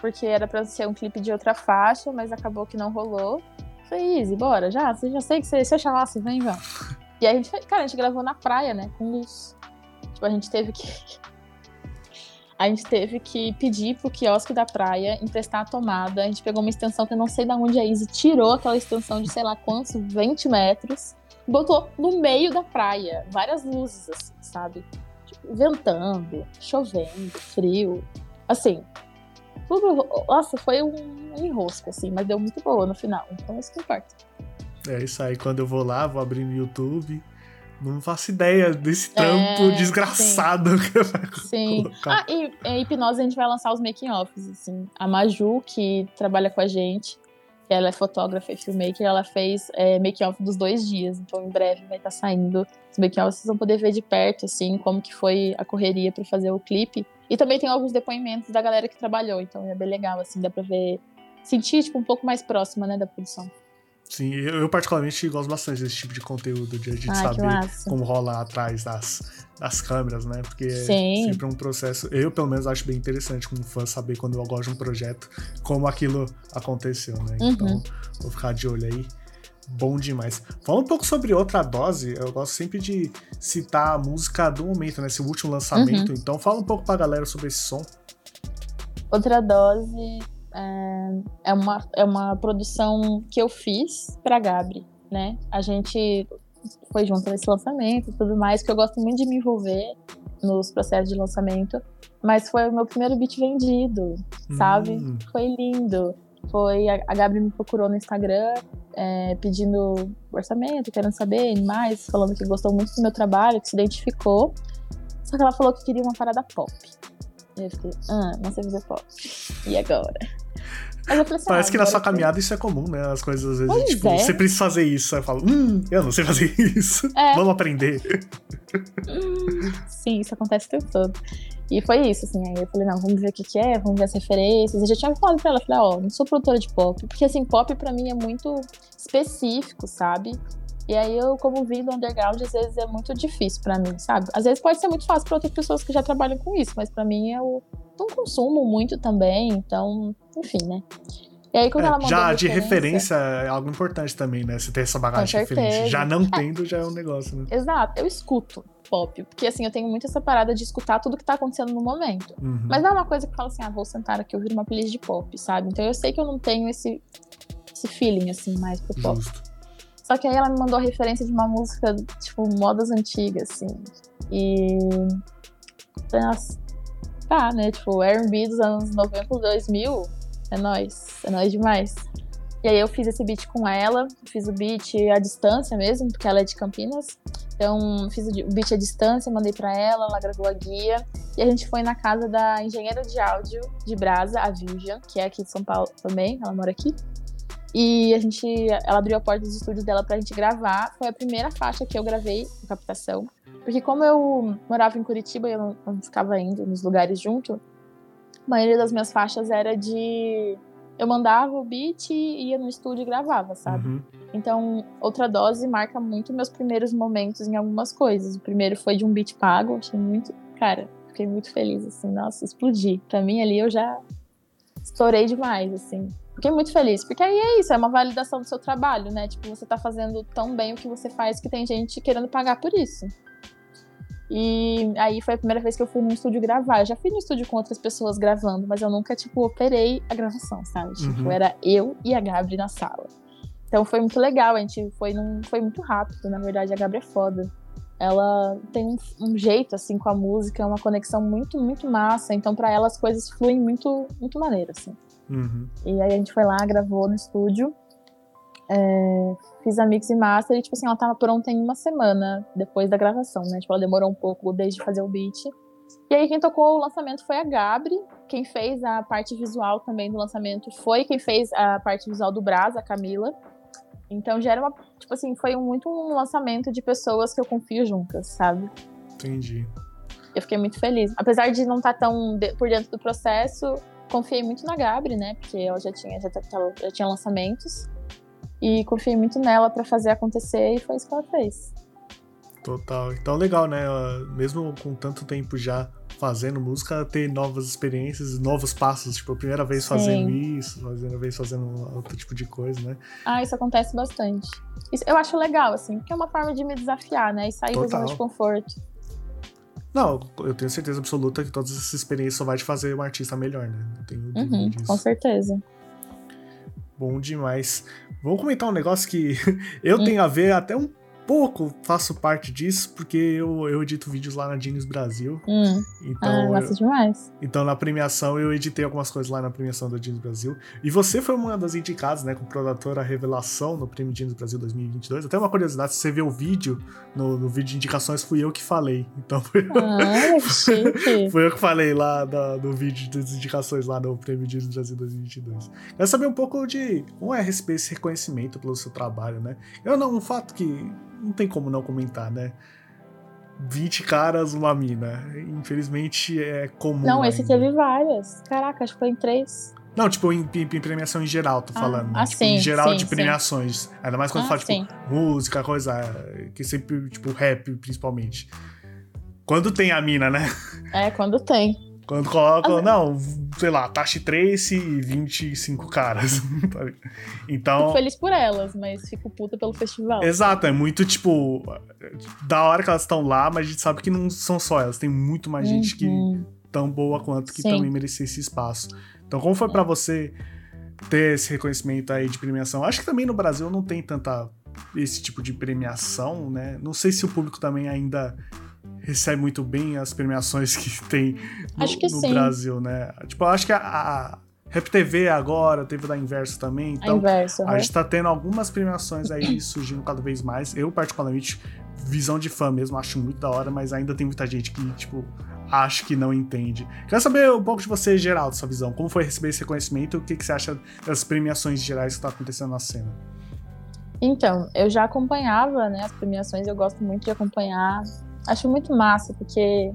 [SPEAKER 2] Porque era pra ser um clipe de outra faixa, mas acabou que não rolou. Falei, Izzy, bora, já? Você já sei que você, se eu chamasse, vem, vamos. E aí a gente, cara, a gente gravou na praia, né? Com luz. Tipo, a gente teve que. A gente teve que pedir pro quiosque da praia emprestar a tomada. A gente pegou uma extensão que eu não sei de onde a Izzy tirou aquela extensão de sei lá quantos, 20 metros, botou no meio da praia. Várias luzes, assim, sabe? Tipo, ventando, chovendo, frio. Assim, tudo. Nossa, foi um enrosco, assim, mas deu muito boa no final. Então isso que importa.
[SPEAKER 1] É isso aí. Quando eu vou lá, vou abrir no YouTube não faço ideia desse trampo é, desgraçado sim. que vai
[SPEAKER 2] Sim. Colocar. Ah, e em hipnose a gente vai lançar os making-offs, assim. A Maju, que trabalha com a gente, ela é fotógrafa e filmmaker, ela fez é, make-off dos dois dias. Então, em breve vai estar tá saindo os make-offs. Vocês vão poder ver de perto, assim, como que foi a correria para fazer o clipe. E também tem alguns depoimentos da galera que trabalhou. Então, é bem legal, assim, dá pra ver... Sentir, tipo, um pouco mais próxima, né, da produção.
[SPEAKER 1] Sim, eu, eu, particularmente gosto bastante desse tipo de conteúdo, de, de saber como rola atrás das, das câmeras, né? Porque Sim. é sempre um processo. Eu, pelo menos, acho bem interessante como fã saber quando eu gosto de um projeto, como aquilo aconteceu, né? Uhum. Então, vou ficar de olho aí. Bom demais. Fala um pouco sobre outra dose. Eu gosto sempre de citar a música do momento, né? Esse último lançamento. Uhum. Então, fala um pouco pra galera sobre esse som.
[SPEAKER 2] Outra dose é, é, uma, é uma produção que eu fiz pra Gabri, né? A gente foi junto nesse lançamento e tudo mais, que eu gosto muito de me envolver nos processos de lançamento, mas foi o meu primeiro beat vendido, sabe? Hum. Foi lindo. Foi a, a Gabri me procurou no Instagram é, pedindo orçamento, querendo saber mais, falando que gostou muito do meu trabalho, que se identificou. Só que ela falou que queria uma parada pop. E eu fiquei, ah, não sei fazer pop. E agora?
[SPEAKER 1] Assim, Parece ah, que na sua caminhada isso é comum, né? As coisas às vezes, pois tipo, é. você precisa fazer isso. Aí eu falo, hum, eu não sei fazer isso. É. Vamos aprender.
[SPEAKER 2] Sim, isso acontece o tempo todo. E foi isso, assim. Aí eu falei, não, vamos ver o que, que é, vamos ver as referências. Eu já tinha falado pra ela, falei, ó, oh, não sou produtora de pop. Porque, assim, pop pra mim é muito específico, sabe? E aí eu, como vim do underground, às vezes é muito difícil para mim, sabe? Às vezes pode ser muito fácil para outras pessoas que já trabalham com isso, mas para mim eu não consumo muito também, então, enfim, né? E aí, quando é, ela mandou
[SPEAKER 1] Já de referência é algo importante também, né? Você ter essa bagagem diferente. Já não é. tendo, já é um negócio, né?
[SPEAKER 2] Exato, eu escuto pop. Porque assim, eu tenho muito essa parada de escutar tudo que tá acontecendo no momento. Uhum. Mas não é uma coisa que fala assim, ah, vou sentar aqui e ouvir uma playlist de pop, sabe? Então eu sei que eu não tenho esse, esse feeling, assim, mais pro pop. Justo. Só que aí ela me mandou a referência de uma música, tipo, modas antigas, assim. E. Nossa, tá, né? Tipo, R&B dos anos 90 2000, é nóis, é nóis demais. E aí eu fiz esse beat com ela, fiz o beat à distância mesmo, porque ela é de Campinas. Então, fiz o beat à distância, mandei para ela, ela gravou a guia. E a gente foi na casa da engenheira de áudio de Brasa, a Vivian, que é aqui de São Paulo também, ela mora aqui. E a gente, ela abriu a porta dos estúdios dela pra gente gravar. Foi a primeira faixa que eu gravei com captação. Porque como eu morava em Curitiba e eu não, não ficava indo nos lugares junto, a maioria das minhas faixas era de eu mandava o beat e ia no estúdio e gravava, sabe? Uhum. Então, outra dose marca muito meus primeiros momentos em algumas coisas. O primeiro foi de um beat pago, achei muito. Cara, fiquei muito feliz, assim, nossa, explodi. Pra mim ali eu já estourei demais, assim. Fiquei muito feliz, porque aí é isso, é uma validação do seu trabalho, né? Tipo, você tá fazendo tão bem o que você faz que tem gente querendo pagar por isso. E aí foi a primeira vez que eu fui no estúdio gravar. Eu já fui no estúdio com outras pessoas gravando, mas eu nunca, tipo, operei a gravação, sabe? Tipo, uhum. era eu e a Gabri na sala. Então foi muito legal, a gente foi num. Foi muito rápido, na verdade, a Gabri é foda. Ela tem um, um jeito, assim, com a música, uma conexão muito, muito massa. Então, para ela, as coisas fluem muito, muito maneiro, assim. Uhum. E aí a gente foi lá, gravou no estúdio. É, fiz a mix e master e, tipo assim, ela tava pronta em uma semana depois da gravação, né? Tipo, ela demorou um pouco desde fazer o beat. E aí quem tocou o lançamento foi a Gabri. Quem fez a parte visual também do lançamento foi quem fez a parte visual do Brás, a Camila. Então já era uma, tipo assim, foi muito um lançamento de pessoas que eu confio juntas, sabe?
[SPEAKER 1] Entendi.
[SPEAKER 2] Eu fiquei muito feliz. Apesar de não estar tá tão por dentro do processo, confiei muito na Gabri, né? Porque ela já tinha, já, já tinha lançamentos. E confiei muito nela para fazer acontecer e foi isso que ela fez.
[SPEAKER 1] Total. Então legal, né? Mesmo com tanto tempo já fazendo música, ter novas experiências, novos passos. Tipo, a primeira vez Sim. fazendo isso, a primeira vez fazendo outro tipo de coisa, né?
[SPEAKER 2] Ah, isso acontece bastante. Isso, eu acho legal, assim, porque é uma forma de me desafiar, né? E sair Total. da zona de conforto.
[SPEAKER 1] Não, eu tenho certeza absoluta que todas essas experiências só vai te fazer um artista melhor, né? Não tenho
[SPEAKER 2] uhum, disso. Com certeza.
[SPEAKER 1] Bom demais. Vamos comentar um negócio que eu tenho a ver até um pouco faço parte disso, porque eu, eu edito vídeos lá na Genius Brasil.
[SPEAKER 2] Hum. Então, ah, eu, demais.
[SPEAKER 1] Então, na premiação, eu editei algumas coisas lá na premiação da Genius Brasil. E você foi uma das indicadas, né, com produtora Revelação no Prêmio Genius Brasil 2022. Até uma curiosidade, se você vê o vídeo, no, no vídeo de indicações, fui eu que falei. Então, foi,
[SPEAKER 2] ah,
[SPEAKER 1] foi eu que falei lá da, no vídeo das indicações lá no Prêmio Genius Brasil 2022. Quero saber um pouco de como é esse reconhecimento pelo seu trabalho, né? Eu não, um fato que não tem como não comentar, né? 20 caras, uma mina. Infelizmente é comum.
[SPEAKER 2] Não, esse ainda. teve várias. Caraca, acho que foi em três.
[SPEAKER 1] Não, tipo, em, em, em premiação em geral, tô ah, falando. Ah, tipo,
[SPEAKER 2] sim,
[SPEAKER 1] em geral
[SPEAKER 2] sim,
[SPEAKER 1] de premiações. Sim. Ainda mais quando ah, fala, tipo, sim. música, coisa. Que sempre, tipo, rap, principalmente. Quando tem a mina, né?
[SPEAKER 2] É, quando tem.
[SPEAKER 1] Quando colocam, não, sei lá, Tashi Trace e 25 caras. então.
[SPEAKER 2] Fico feliz por elas, mas fico puta pelo festival.
[SPEAKER 1] Exato, é muito tipo. Da hora que elas estão lá, mas a gente sabe que não são só elas, tem muito mais uhum. gente que uhum. tão boa quanto que Sim. também merecia esse espaço. Então, como foi para você ter esse reconhecimento aí de premiação? Acho que também no Brasil não tem tanta esse tipo de premiação, né? Não sei se o público também ainda recebe muito bem as premiações que tem no,
[SPEAKER 2] acho que
[SPEAKER 1] no. Brasil, né? Tipo, eu acho que a, a Rap TV agora teve da Inverso também. Então,
[SPEAKER 2] a, Inverso,
[SPEAKER 1] a gente tá tendo algumas premiações aí surgindo cada vez mais. Eu, particularmente, visão de fã mesmo, acho muito da hora, mas ainda tem muita gente que, tipo, acha que não entende. Quero saber um pouco de você, Geraldo, sua visão. Como foi receber esse reconhecimento? O que, que você acha das premiações gerais que tá acontecendo na cena?
[SPEAKER 2] Então, eu já acompanhava, né, as premiações, eu gosto muito de acompanhar Acho muito massa, porque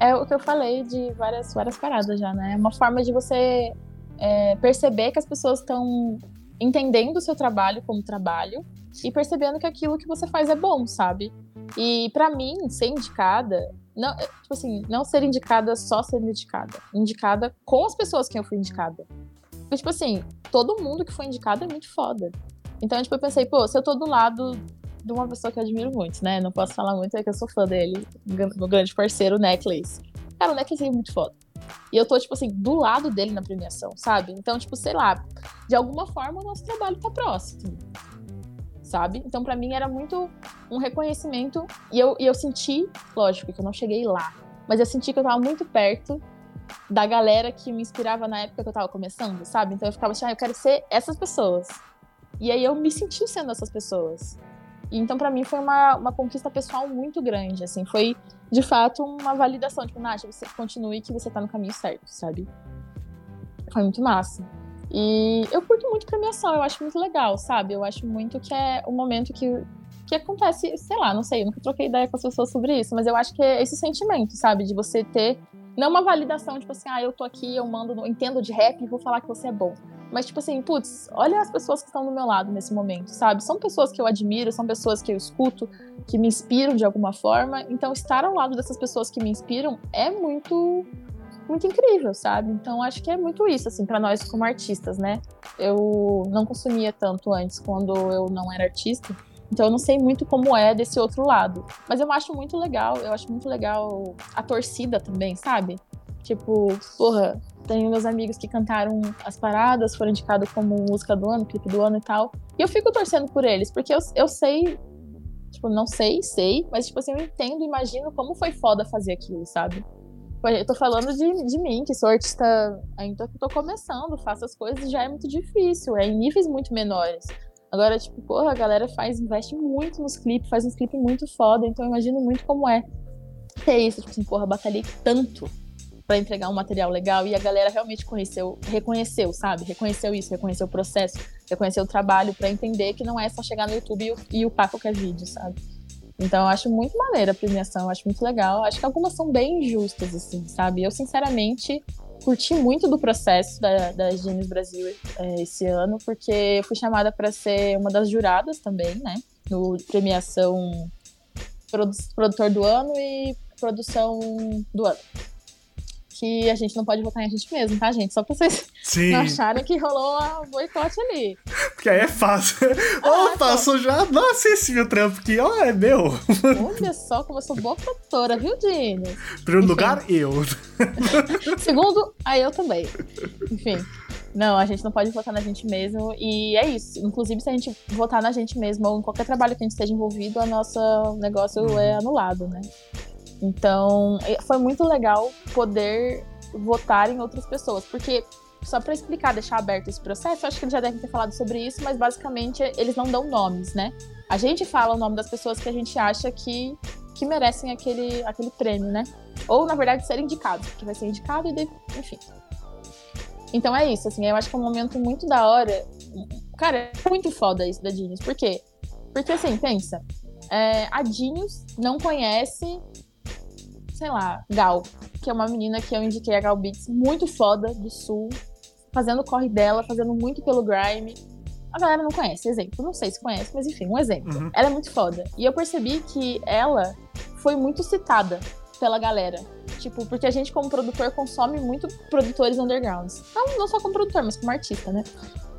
[SPEAKER 2] é o que eu falei de várias, várias paradas já, né? É uma forma de você é, perceber que as pessoas estão entendendo o seu trabalho como trabalho e percebendo que aquilo que você faz é bom, sabe? E para mim, ser indicada, não, é, tipo assim, não ser indicada só ser indicada, indicada com as pessoas que eu fui indicada. Porque, tipo assim, todo mundo que foi indicado é muito foda. Então, tipo, eu pensei, pô, se eu tô do lado de uma pessoa que eu admiro muito, né? Não posso falar muito, é que eu sou fã dele, meu grande parceiro, o Necklace. Cara, o Necklace é muito foda. E eu tô, tipo assim, do lado dele na premiação, sabe? Então, tipo, sei lá, de alguma forma o nosso trabalho tá próximo. sabe? Então, para mim, era muito um reconhecimento. E eu, e eu senti, lógico, que eu não cheguei lá, mas eu senti que eu tava muito perto da galera que me inspirava na época que eu tava começando, sabe? Então eu ficava assim, ah, eu quero ser essas pessoas. E aí eu me senti sendo essas pessoas. Então para mim foi uma, uma conquista pessoal muito grande, assim, foi de fato uma validação, tipo, Nath, você continue que você tá no caminho certo, sabe? Foi muito massa. E eu curto muito premiação, eu acho muito legal, sabe? Eu acho muito que é o momento que, que acontece, sei lá, não sei, eu nunca troquei ideia com as pessoas sobre isso, mas eu acho que é esse sentimento, sabe? De você ter não uma validação, tipo assim, ah, eu tô aqui, eu mando, eu entendo de rap e vou falar que você é bom. Mas, tipo assim, putz, olha as pessoas que estão do meu lado nesse momento, sabe? São pessoas que eu admiro, são pessoas que eu escuto, que me inspiram de alguma forma. Então, estar ao lado dessas pessoas que me inspiram é muito, muito incrível, sabe? Então, acho que é muito isso, assim, para nós como artistas, né? Eu não consumia tanto antes quando eu não era artista. Então eu não sei muito como é desse outro lado. Mas eu acho muito legal, eu acho muito legal a torcida também, sabe? Tipo, porra, tenho meus amigos que cantaram as paradas, foram indicados como música do ano, clipe do ano e tal. E eu fico torcendo por eles, porque eu, eu sei, tipo, não sei, sei, mas tipo assim, eu entendo, imagino como foi foda fazer aquilo, sabe? Eu tô falando de, de mim, que sou artista ainda que tô começando, faço as coisas, já é muito difícil, é em níveis muito menores. Agora, tipo, porra, a galera faz, investe muito nos clipes, faz uns clipes muito foda, então eu imagino muito como é ter isso, tipo assim, porra, batalhei tanto para entregar um material legal e a galera realmente conheceu, reconheceu, sabe? Reconheceu isso, reconheceu o processo, reconheceu o trabalho para entender que não é só chegar no YouTube e, o, e upar qualquer vídeo, sabe? Então eu acho muito maneira a premiação, eu acho muito legal. Acho que algumas são bem injustas, assim, sabe? Eu, sinceramente, curti muito do processo da, da Gênios Brasil é, esse ano, porque eu fui chamada para ser uma das juradas também, né? No premiação produ produtor do ano e produção do ano que a gente não pode votar em a gente mesmo, tá, gente? Só pra vocês Sim. não acharem que rolou um boicote ali.
[SPEAKER 1] Porque aí é fácil. Ah, Opa, sou já. Nossa, esse meu trampo aqui, ó, é meu.
[SPEAKER 2] Olha só como eu sou boa produtora, viu, Dini?
[SPEAKER 1] Primeiro lugar, eu.
[SPEAKER 2] Segundo, aí eu também. Enfim. Não, a gente não pode votar na gente mesmo. E é isso. Inclusive, se a gente votar na gente mesmo ou em qualquer trabalho que a gente esteja envolvido, o nosso negócio uhum. é anulado, né? Então, foi muito legal poder votar em outras pessoas, porque só para explicar, deixar aberto esse processo, acho que eles já devem ter falado sobre isso, mas basicamente eles não dão nomes, né? A gente fala o nome das pessoas que a gente acha que, que merecem aquele, aquele prêmio, né? Ou, na verdade, ser indicado, porque vai ser indicado e, enfim. Então é isso, assim, eu acho que é um momento muito da hora. Cara, é muito foda isso da Genius. Por quê? Porque, assim, pensa, é, a Genius não conhece sei lá, Gal, que é uma menina que eu indiquei a Gal Beats, muito foda do sul, fazendo o corre dela, fazendo muito pelo grime. A galera não conhece, exemplo. Não sei se conhece, mas enfim, um exemplo. Uhum. Ela é muito foda. E eu percebi que ela foi muito citada pela galera. Tipo, porque a gente, como produtor, consome muito produtores undergrounds. Não, não só como produtor, mas como artista, né?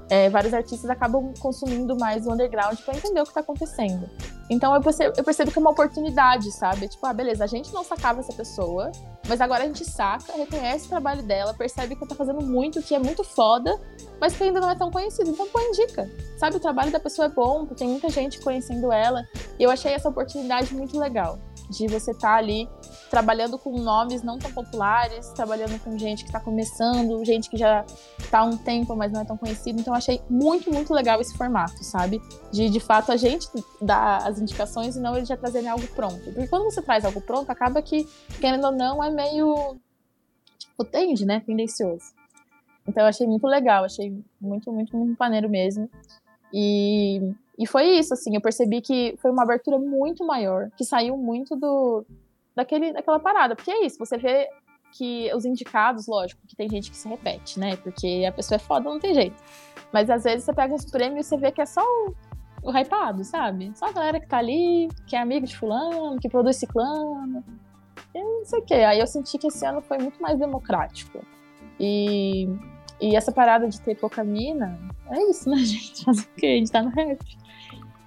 [SPEAKER 2] É, vários artistas acabam consumindo mais o underground para entender o que está acontecendo. Então eu percebo, eu percebo que é uma oportunidade, sabe? Tipo, ah, beleza, a gente não sacava essa pessoa, mas agora a gente saca, reconhece o trabalho dela, percebe que tá fazendo muito, que é muito foda, mas que ainda não é tão conhecido. Então, pô, indica. Sabe, o trabalho da pessoa é bom, tem muita gente conhecendo ela. E eu achei essa oportunidade muito legal de você estar tá ali trabalhando com nomes não tão populares, trabalhando com gente que está começando, gente que já está há um tempo, mas não é tão conhecido. Então, achei muito, muito legal esse formato, sabe? De, de fato, a gente dar as indicações e não eles já trazerem algo pronto. Porque quando você traz algo pronto, acaba que, querendo ou não, é meio. Tipo, tende, né? Tendencioso. Então, achei muito legal, achei muito, muito, muito maneiro mesmo. E e foi isso, assim, eu percebi que foi uma abertura muito maior, que saiu muito do daquele, daquela parada. Porque é isso, você vê que os indicados, lógico, que tem gente que se repete, né? Porque a pessoa é foda, não tem jeito. Mas às vezes você pega uns prêmios e você vê que é só o, o hypado, sabe? Só a galera que tá ali, que é amigo de fulano, que produz ciclano. E não sei o quê. Aí eu senti que esse ano foi muito mais democrático. E, e essa parada de ter pouca mina, é isso, né, gente? Fazer o quê? A gente tá no rap.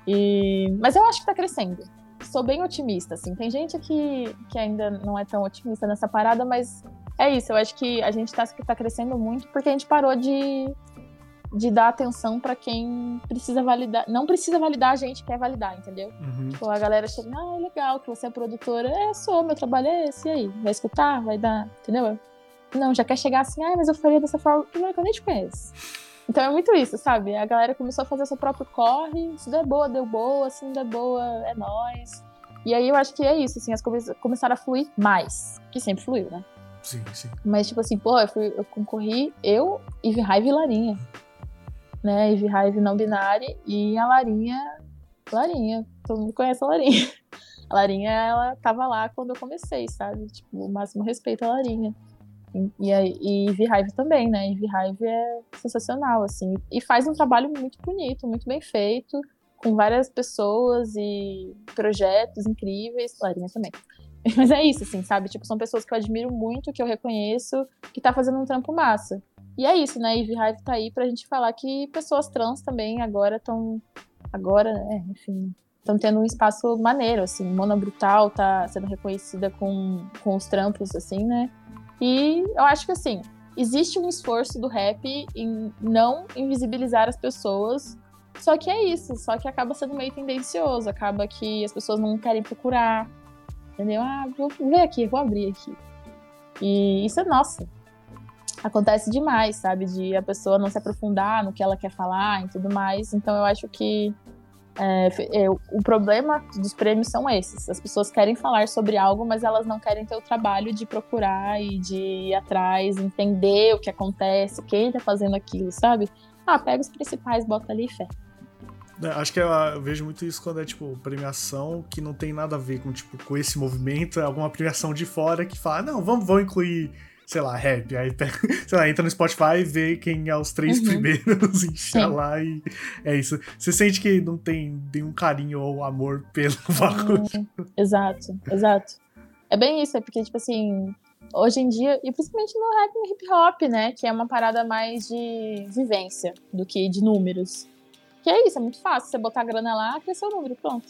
[SPEAKER 2] E... Mas eu acho que tá crescendo. Sou bem otimista, assim. Tem gente que, que ainda não é tão otimista nessa parada, mas é isso. Eu acho que a gente tá, tá crescendo muito porque a gente parou de, de dar atenção para quem precisa validar. Não precisa validar a gente quer validar, entendeu?
[SPEAKER 1] Uhum.
[SPEAKER 2] Tipo, a galera chega, ah, legal que você é produtora. É, sou, meu trabalho é esse. E aí? Vai escutar? Vai dar. Entendeu? Não, já quer chegar assim, ah, mas eu faria dessa forma. Primeiro que eu nem te conheço. Então é muito isso, sabe? A galera começou a fazer seu próprio corre. Se der boa, deu boa. Se não der boa, é nóis. E aí eu acho que é isso, assim, as coisas começaram a fluir mais. Que sempre fluiu, né?
[SPEAKER 1] Sim, sim.
[SPEAKER 2] Mas, tipo assim, pô, eu, fui, eu concorri, eu, Ivy Hive e Larinha. Né? Ivy Hive não binária e a Larinha. Larinha. Todo mundo conhece a Larinha. A Larinha, ela tava lá quando eu comecei, sabe? Tipo, o máximo respeito à Larinha. E, e, Hive também, né? Ivy Hive é sensacional, assim. E faz um trabalho muito bonito, muito bem feito, com várias pessoas e projetos incríveis. Larinha também. Mas é isso, assim, sabe? Tipo, são pessoas que eu admiro muito, que eu reconheço, que tá fazendo um trampo massa. E é isso, né? Ivy Hive tá aí pra gente falar que pessoas trans também agora estão. Agora, é, enfim. Estão tendo um espaço maneiro, assim. Mona Brutal tá sendo reconhecida com, com os trampos, assim, né? E eu acho que, assim, existe um esforço do rap em não invisibilizar as pessoas. Só que é isso, só que acaba sendo meio tendencioso, acaba que as pessoas não querem procurar, Entendeu? Ah, vou ver aqui, vou abrir aqui. E isso é nossa. Acontece demais, sabe? De a pessoa não se aprofundar no que ela quer falar e tudo mais. Então eu acho que é, eu, o problema dos prêmios são esses. As pessoas querem falar sobre algo, mas elas não querem ter o trabalho de procurar e de ir atrás, entender o que acontece, quem tá fazendo aquilo, sabe? Ah, pega os principais, bota ali e fé.
[SPEAKER 1] É, acho que eu, eu, vejo muito isso quando é, tipo, premiação que não tem nada a ver com, tipo, com esse movimento, é alguma premiação de fora que fala, não, vamos, vamos incluir, sei lá, rap. Aí, sei lá, entra no Spotify e vê quem é os três uhum. primeiros, lá e é isso. Você sente que não tem nenhum carinho ou amor pelo bagulho.
[SPEAKER 2] exato, exato. É bem isso, é porque, tipo assim, hoje em dia, e principalmente no rap e no hip hop, né, que é uma parada mais de vivência do que de números. Que é isso, é muito fácil. Você botar a grana lá, cresceu o número, pronto.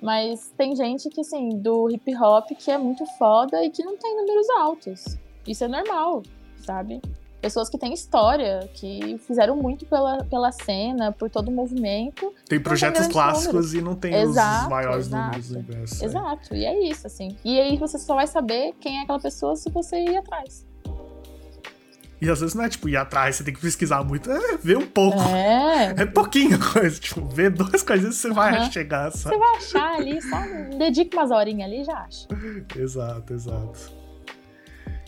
[SPEAKER 2] Mas tem gente que, assim, do hip hop que é muito foda e que não tem números altos. Isso é normal, sabe? Pessoas que têm história, que fizeram muito pela, pela cena, por todo o movimento.
[SPEAKER 1] Tem projetos clássicos números. e não tem exato, os maiores
[SPEAKER 2] exato,
[SPEAKER 1] números do universo.
[SPEAKER 2] É. Exato, é. e é isso, assim. E aí você só vai saber quem é aquela pessoa se você ir atrás.
[SPEAKER 1] E às vezes não é tipo ir atrás, você tem que pesquisar muito, é ver um pouco.
[SPEAKER 2] É.
[SPEAKER 1] É pouquinho coisa, tipo, ver duas coisas você vai uhum. chegar.
[SPEAKER 2] Sabe? Você vai achar ali, só dedica umas horinhas ali e já acha.
[SPEAKER 1] exato, exato.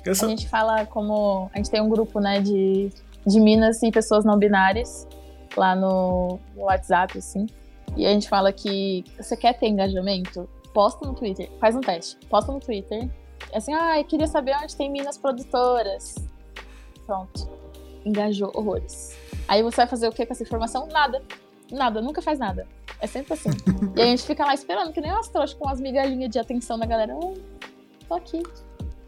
[SPEAKER 2] Essa... A gente fala como. A gente tem um grupo, né, de, de minas e pessoas não binárias lá no, no WhatsApp, assim. E a gente fala que você quer ter engajamento? Posta no Twitter, faz um teste. Posta no Twitter. Assim, ah, eu queria saber onde tem minas produtoras Pronto. Engajou horrores. Aí você vai fazer o que com essa informação? Nada. Nada, nunca faz nada. É sempre assim. e a gente fica lá esperando, que nem umas trouxas com umas migalhinhas de atenção da galera. Oh, tô aqui.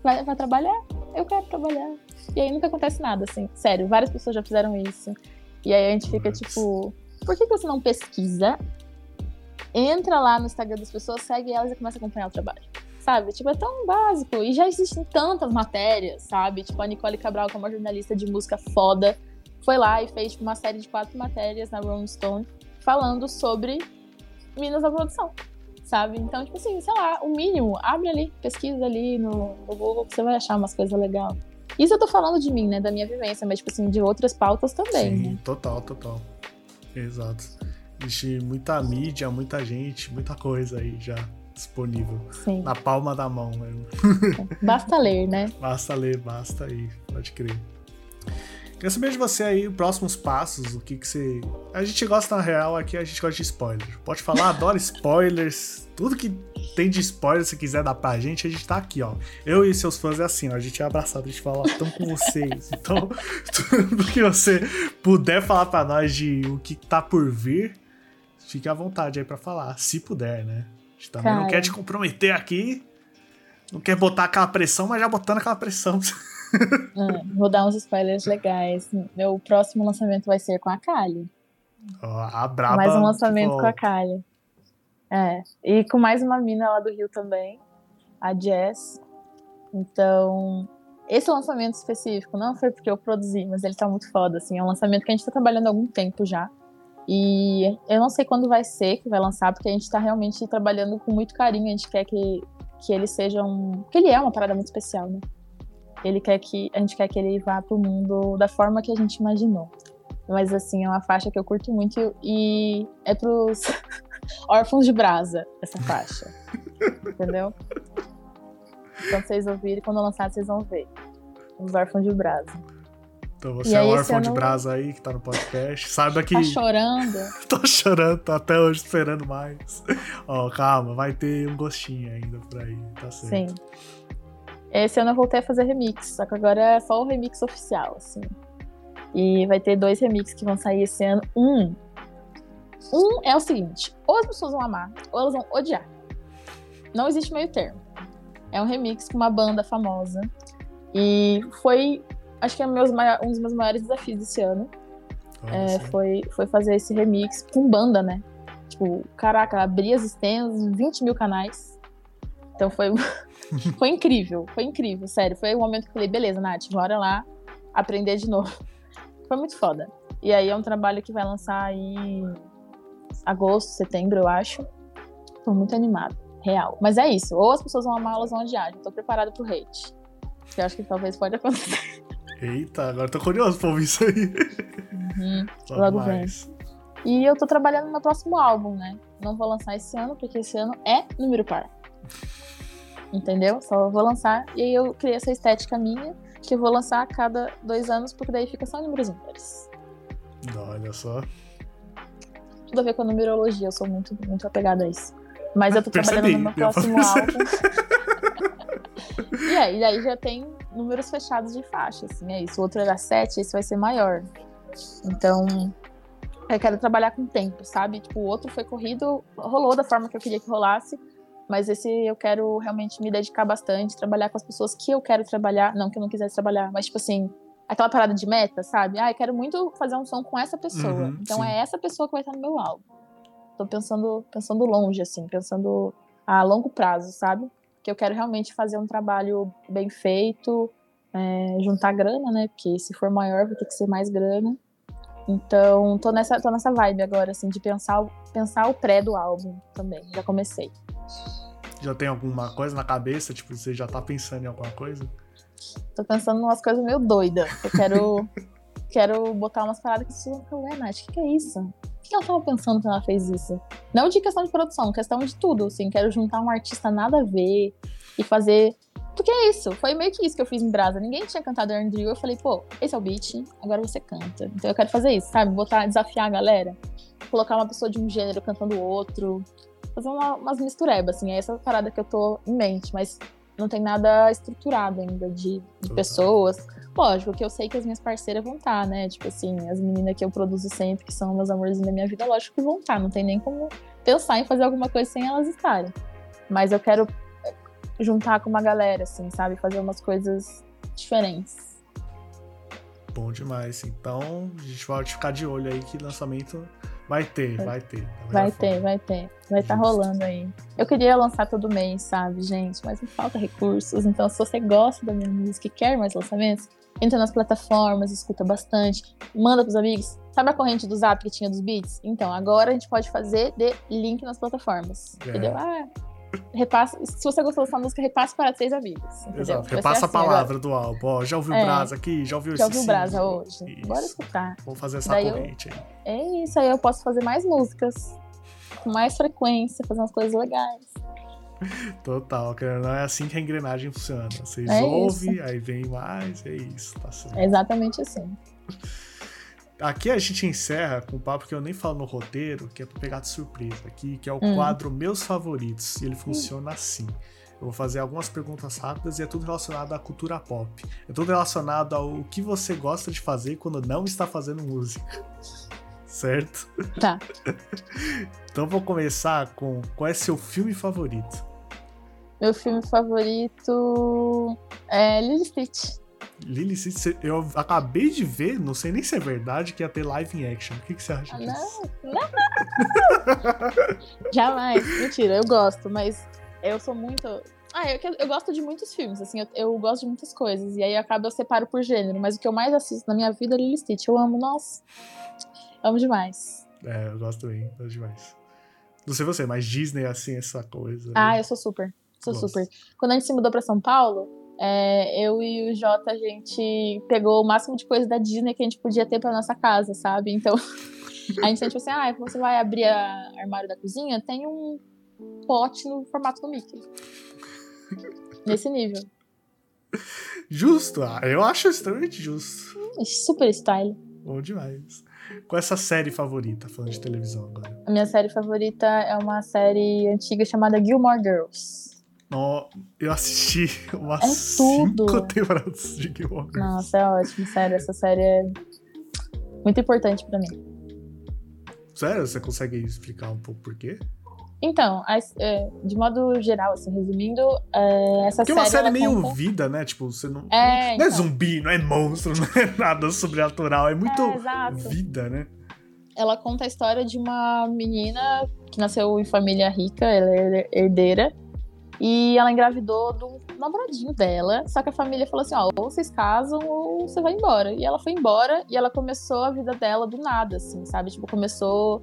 [SPEAKER 2] Vai, vai trabalhar? Eu quero trabalhar. E aí nunca acontece nada, assim. Sério, várias pessoas já fizeram isso. E aí a gente fica tipo, por que você não pesquisa? Entra lá no Instagram das pessoas, segue elas e começa a acompanhar o trabalho sabe? Tipo, é tão básico. E já existem tantas matérias, sabe? Tipo, a Nicole Cabral, que é uma jornalista de música foda, foi lá e fez tipo, uma série de quatro matérias na Rolling Stone falando sobre Minas da produção, sabe? Então, tipo assim, sei lá, o mínimo, abre ali, pesquisa ali no, no Google que você vai achar umas coisas legais. Isso eu tô falando de mim, né? Da minha vivência, mas, tipo assim, de outras pautas também. Sim,
[SPEAKER 1] né? total, total. Exato. Existe muita mídia, muita gente, muita coisa aí já disponível.
[SPEAKER 2] Sim.
[SPEAKER 1] Na palma da mão mesmo.
[SPEAKER 2] Basta ler, né?
[SPEAKER 1] Basta ler, basta aí, pode crer. Queria saber de você aí, próximos passos, o que que você... A gente gosta, na real, aqui a gente gosta de spoiler. Pode falar, adoro spoilers. Tudo que tem de spoiler, se quiser dar pra gente, a gente tá aqui, ó. Eu e seus fãs é assim, ó. A gente é abraçado, a gente fala, estão com vocês. Então, tudo que você puder falar pra nós de o que tá por vir, fique à vontade aí pra falar, se puder, né? gente também Cara. não quer te comprometer aqui. Não quer botar aquela pressão, mas já botando aquela pressão.
[SPEAKER 2] É, vou dar uns spoilers legais. Meu próximo lançamento vai ser com a Kali.
[SPEAKER 1] Oh, a braba.
[SPEAKER 2] Mais um lançamento com a Kali. É. E com mais uma mina lá do Rio também. A Jess. Então, esse lançamento específico não foi porque eu produzi, mas ele tá muito foda, assim. É um lançamento que a gente tá trabalhando há algum tempo já. E eu não sei quando vai ser que vai lançar, porque a gente tá realmente trabalhando com muito carinho. A gente quer que, que ele seja um. que ele é uma parada muito especial, né? Ele quer que. A gente quer que ele vá pro mundo da forma que a gente imaginou. Mas assim, é uma faixa que eu curto muito e é pros órfãos de brasa, essa faixa. Entendeu? Quando vocês ouvirem, quando lançar, vocês vão ver. Os órfãos de brasa.
[SPEAKER 1] Então você é um órfão de brasa aí que tá no podcast. Saiba que.
[SPEAKER 2] Tá chorando.
[SPEAKER 1] tô chorando, tô até hoje esperando mais. Ó, oh, calma, vai ter um gostinho ainda por aí, tá certo. Sim.
[SPEAKER 2] Esse ano eu voltei a fazer remix, só que agora é só o remix oficial, assim. E vai ter dois remixes que vão sair esse ano. Um. Um é o seguinte: ou as pessoas vão amar, ou elas vão odiar. Não existe meio termo. É um remix com uma banda famosa. E foi, acho que é meus, um dos meus maiores desafios desse ano. É, foi, foi fazer esse remix com banda, né? Tipo, caraca, abri as stems, 20 mil canais. Então foi, foi incrível, foi incrível, sério. Foi o momento que eu falei, beleza, Nath, bora lá aprender de novo. Foi muito foda. E aí é um trabalho que vai lançar em agosto, setembro, eu acho. Tô muito animada, real. Mas é isso, ou as pessoas vão amar, ou elas vão odiar. tô preparada pro hate. Que eu acho que talvez pode acontecer.
[SPEAKER 1] Eita, agora tô curioso pra ouvir isso aí.
[SPEAKER 2] Uhum, logo vem. E eu tô trabalhando no meu próximo álbum, né? Não vou lançar esse ano, porque esse ano é número par. Entendeu? Só vou lançar. E aí eu criei essa estética minha que eu vou lançar a cada dois anos, porque daí fica só números ímpares.
[SPEAKER 1] Olha só.
[SPEAKER 2] Tudo a ver com a numerologia, eu sou muito, muito apegada a isso. Mas eu tô Percebi, trabalhando no meu próximo álbum. e aí, daí já tem números fechados de faixa, assim, é isso. O outro era 7, esse vai ser maior. Então, eu quero trabalhar com tempo, sabe? Tipo, o outro foi corrido, rolou da forma que eu queria que rolasse, mas esse eu quero realmente me dedicar bastante, trabalhar com as pessoas que eu quero trabalhar, não que eu não quisesse trabalhar, mas tipo assim, aquela parada de meta, sabe? Ah, eu quero muito fazer um som com essa pessoa. Uhum, então sim. é essa pessoa que vai estar no meu álbum. Tô pensando, pensando longe, assim, pensando a longo prazo, sabe? Que eu quero realmente fazer um trabalho bem feito, é, juntar grana, né? Porque se for maior, vai ter que ser mais grana. Então, tô nessa, tô nessa vibe agora, assim, de pensar, pensar o pré do álbum também. Já comecei.
[SPEAKER 1] Já tem alguma coisa na cabeça? Tipo, você já tá pensando em alguma coisa?
[SPEAKER 2] Tô pensando em umas coisas meio doidas. Eu quero, quero botar umas paradas que você fala, ué, Nath, o que, que é isso? O que ela tava pensando quando ela fez isso? Não de questão de produção, questão de tudo, assim. Quero juntar um artista nada a ver e fazer porque é isso, foi meio que isso que eu fiz em Brasa. Ninguém tinha cantado Andrew, eu falei, pô, esse é o beat, agora você canta. Então eu quero fazer isso, sabe? Botar, desafiar a galera. Colocar uma pessoa de um gênero cantando outro fazer uma, umas misturebas, assim, é essa parada que eu tô em mente, mas não tem nada estruturado ainda de, de pessoas. Lógico que eu sei que as minhas parceiras vão estar, tá, né? Tipo assim, as meninas que eu produzo sempre, que são meus amorzinhos da minha vida, lógico que vão estar, tá, não tem nem como pensar em fazer alguma coisa sem elas estarem. Mas eu quero juntar com uma galera, assim, sabe? Fazer umas coisas diferentes.
[SPEAKER 1] Bom demais. Então, a gente pode ficar de olho aí que lançamento Vai ter, vai ter.
[SPEAKER 2] Vai ter, vai ter. Vai estar tá rolando aí. Eu queria lançar todo mês, sabe, gente? Mas me falta recursos. Então, se você gosta da minha música e quer mais lançamentos, entra nas plataformas, escuta bastante, manda pros amigos. Sabe a corrente do zap que tinha dos beats? Então, agora a gente pode fazer de link nas plataformas. É. Entendeu? Ah, repassa, se você gostou dessa música, repasse para três amigos.
[SPEAKER 1] Repassa assim a palavra agora. do álbum. Ó, já ouviu o é, Brasa aqui? Já ouviu
[SPEAKER 2] Já ouviu o Brasa hoje? Isso. Bora escutar.
[SPEAKER 1] Vamos fazer essa Daí corrente eu, aí.
[SPEAKER 2] É isso, aí eu posso fazer mais músicas com mais frequência, fazer umas coisas legais.
[SPEAKER 1] Total, não é assim que a engrenagem funciona. Vocês é ouvem, aí vem mais, é isso, tá certo.
[SPEAKER 2] É exatamente assim.
[SPEAKER 1] Aqui a gente encerra com um papo que eu nem falo no roteiro, que é pra pegar de surpresa aqui, que é o hum. quadro Meus Favoritos. E ele funciona hum. assim. Eu vou fazer algumas perguntas rápidas e é tudo relacionado à cultura pop. É tudo relacionado ao que você gosta de fazer quando não está fazendo música. Certo?
[SPEAKER 2] Tá.
[SPEAKER 1] então vou começar com qual é seu filme favorito?
[SPEAKER 2] Meu filme favorito é Lily Stitch.
[SPEAKER 1] Lily Stitch, eu acabei de ver, não sei nem se é verdade, que ia ter live in action. O que, que você acha disso?
[SPEAKER 2] Não, não. Jamais. Mentira, eu gosto, mas eu sou muito. Ah, eu, eu gosto de muitos filmes, assim, eu, eu, gosto de muitas coisas. E aí acaba eu separo por gênero. Mas o que eu mais assisto na minha vida é Lily Stitch. Eu amo, nossa. Amo demais.
[SPEAKER 1] É, eu gosto também, gosto demais. Não sei você, mas Disney, assim, essa coisa.
[SPEAKER 2] Ah, eu sou super. Sou gosto. super. Quando a gente se mudou pra São Paulo, é, eu e o Jota, a gente pegou o máximo de coisa da Disney que a gente podia ter pra nossa casa, sabe? Então, a gente sente assim, ah, você vai abrir a armário da cozinha, tem um pote no formato do Mickey. Nesse nível.
[SPEAKER 1] Justo, ah, eu acho extremamente justo.
[SPEAKER 2] Hum, super style.
[SPEAKER 1] Bom demais. Qual é essa série favorita, falando de televisão agora?
[SPEAKER 2] A minha série favorita é uma série antiga chamada Gilmore Girls.
[SPEAKER 1] Eu assisti umas é cinco temporadas de Gilmore Girls.
[SPEAKER 2] Nossa, é ótimo, sério. Essa série é muito importante para mim.
[SPEAKER 1] Sério? Você consegue explicar um pouco por quê?
[SPEAKER 2] Então, é, de modo geral, assim, resumindo, é, essa
[SPEAKER 1] Porque
[SPEAKER 2] série.
[SPEAKER 1] é uma série meio
[SPEAKER 2] conta...
[SPEAKER 1] vida, né? Tipo, você não.
[SPEAKER 2] É,
[SPEAKER 1] não é
[SPEAKER 2] então.
[SPEAKER 1] zumbi, não é monstro, não é nada sobrenatural. É muito
[SPEAKER 2] é,
[SPEAKER 1] vida, né?
[SPEAKER 2] Ela conta a história de uma menina que nasceu em família rica, ela é herdeira. E ela engravidou do namoradinho dela. Só que a família falou assim: ó, ou vocês casam ou você vai embora. E ela foi embora e ela começou a vida dela do nada, assim, sabe? Tipo, começou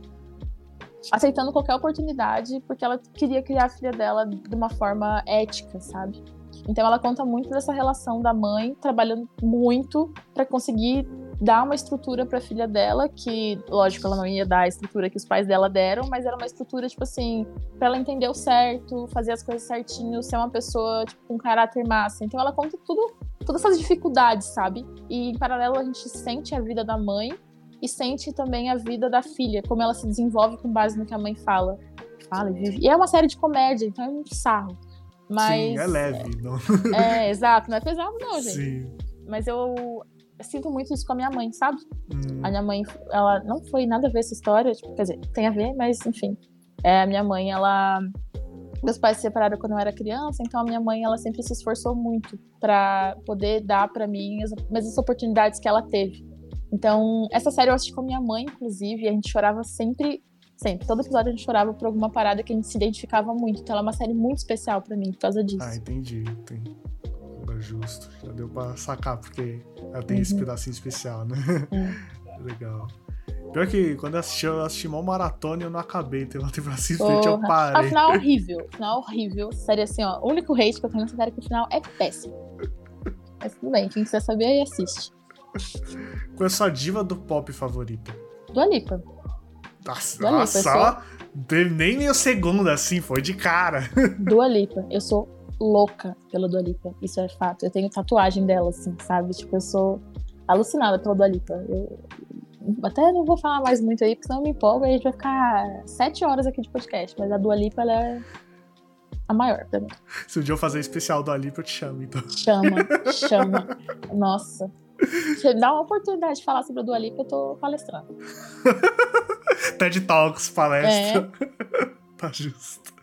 [SPEAKER 2] aceitando qualquer oportunidade porque ela queria criar a filha dela de uma forma ética, sabe? Então ela conta muito dessa relação da mãe trabalhando muito para conseguir dar uma estrutura para a filha dela, que lógico ela não ia dar a estrutura que os pais dela deram, mas era uma estrutura tipo assim, para ela entender o certo, fazer as coisas certinho, ser uma pessoa tipo, com caráter massa. Então ela conta tudo, todas essas dificuldades, sabe? E em paralelo a gente sente a vida da mãe e sente também a vida da filha, como ela se desenvolve com base no que a mãe fala. Fala e vive. E é uma série de comédia, então é um sarro. Mas,
[SPEAKER 1] Sim, é leve. Não...
[SPEAKER 2] É, exato, não é pesado não, gente.
[SPEAKER 1] Sim.
[SPEAKER 2] Mas eu, eu sinto muito isso com a minha mãe, sabe?
[SPEAKER 1] Hum.
[SPEAKER 2] A minha mãe, ela não foi nada a ver essa história, tipo, quer dizer, tem a ver, mas enfim. É, a minha mãe, ela meus pais se separaram quando eu era criança, então a minha mãe ela sempre se esforçou muito para poder dar para mim as mesmas oportunidades que ela teve. Então, essa série eu assisti com minha mãe, inclusive, e a gente chorava sempre, sempre. Todo episódio a gente chorava por alguma parada que a gente se identificava muito. Então, ela é uma série muito especial para mim por causa disso.
[SPEAKER 1] Ah, entendi. entendi. Justo. Já deu pra sacar, porque ela tem uhum. esse pedacinho especial, né?
[SPEAKER 2] É.
[SPEAKER 1] Legal. Pior que quando eu assisti, eu assisti uma maratona e eu não acabei. Tem uma temporada simplesmente eu parei.
[SPEAKER 2] O final é horrível. O final é horrível. Série assim, ó. O único hate que eu tenho nessa série é que o final é péssimo. Mas tudo bem, quem quiser saber aí assiste.
[SPEAKER 1] Qual é a sua diva do pop favorita?
[SPEAKER 2] Dua Lipa.
[SPEAKER 1] Nossa, Dua nossa Lipa, só sou... nem meio segundo assim, foi de cara.
[SPEAKER 2] Dua Lipa, eu sou louca pela Dua Lipa, isso é fato. Eu tenho tatuagem dela, assim, sabe? Tipo, eu sou alucinada pela Dua Lipa. Eu até não vou falar mais muito aí, porque senão eu me empolgo e a gente vai ficar sete horas aqui de podcast. Mas a Dua Lipa, ela é a maior pra mim.
[SPEAKER 1] Se um dia eu fazer especial do Alipa, eu te chamo, então.
[SPEAKER 2] Chama, chama. Nossa. Se dá uma oportunidade de falar sobre a Dua Lipa, eu tô palestrando.
[SPEAKER 1] TED Talks, palestra. É. tá justo.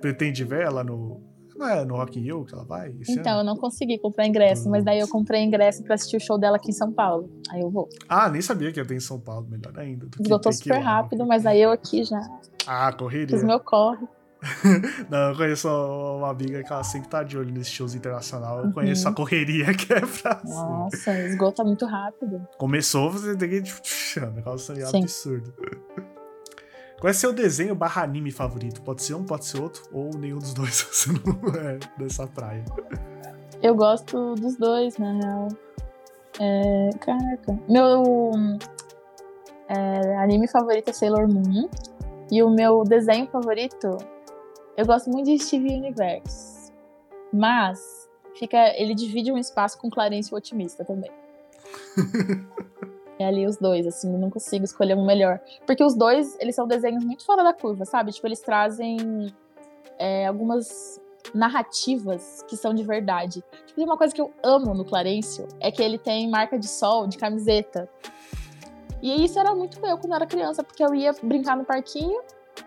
[SPEAKER 1] Pretende ver ela no. Não é no Rock in Rio que ela vai?
[SPEAKER 2] então,
[SPEAKER 1] ano?
[SPEAKER 2] eu não consegui comprar ingresso, mas daí eu comprei ingresso pra assistir o show dela aqui em São Paulo. Aí eu vou.
[SPEAKER 1] Ah, nem sabia que ia ter em São Paulo, melhor ainda.
[SPEAKER 2] Esgotou super rápido, mas aí eu aqui já.
[SPEAKER 1] Ah, correria.
[SPEAKER 2] Fiz meu corre.
[SPEAKER 1] Não, eu conheço uma amiga que ela sempre tá de olho nesses shows internacional. Eu uhum. conheço a correria que é pra.
[SPEAKER 2] Nossa, esgota muito rápido.
[SPEAKER 1] Começou, você tem que. Tipo, um negócio absurdo. Qual é seu desenho barra anime favorito? Pode ser um, pode ser outro, ou nenhum dos dois, você não é dessa praia.
[SPEAKER 2] Eu gosto dos dois, na real. É, caraca. Meu é, anime favorito é Sailor Moon. E o meu desenho favorito eu gosto muito de Steve Universe. Mas fica, ele divide um espaço com Clarence o Otimista também. ali os dois, assim, não consigo escolher um melhor. Porque os dois, eles são desenhos muito fora da curva, sabe? Tipo, eles trazem é, algumas narrativas que são de verdade. Tipo, uma coisa que eu amo no Clarencio é que ele tem marca de sol de camiseta. E isso era muito eu quando eu era criança, porque eu ia brincar no parquinho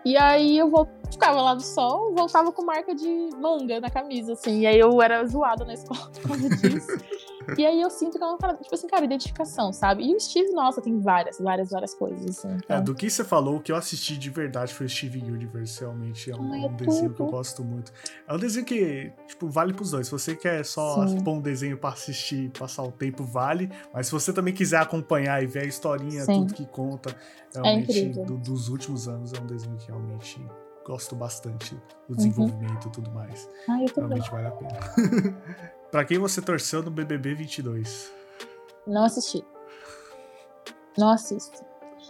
[SPEAKER 2] e aí eu vou, ficava lá no sol, voltava com marca de manga na camisa, assim. E aí eu era zoada na escola por causa disso. E aí eu sinto que é uma parada, tipo assim, cara, identificação, sabe? E o Steve, nossa, tem várias, várias, várias coisas, assim.
[SPEAKER 1] É,
[SPEAKER 2] Então,
[SPEAKER 1] do que você falou, o que eu assisti de verdade foi o Steve Universe, realmente. É um,
[SPEAKER 2] Ai, é
[SPEAKER 1] um desenho que eu gosto muito. É um desenho que, tipo, vale pros dois. Se você quer só
[SPEAKER 2] Sim.
[SPEAKER 1] pôr um desenho pra assistir, passar o tempo, vale. Mas se você também quiser acompanhar e ver a historinha,
[SPEAKER 2] Sim.
[SPEAKER 1] tudo que conta, realmente,
[SPEAKER 2] incrível.
[SPEAKER 1] do- dos últimos anos, é um desenho que realmente gosto bastante
[SPEAKER 2] Uhum.
[SPEAKER 1] do desenvolvimento e tudo mais.
[SPEAKER 2] ai, eu.
[SPEAKER 1] Realmente vale a pena. pra quem você torceu no BBB 22?
[SPEAKER 2] Não assisti. Não assisto.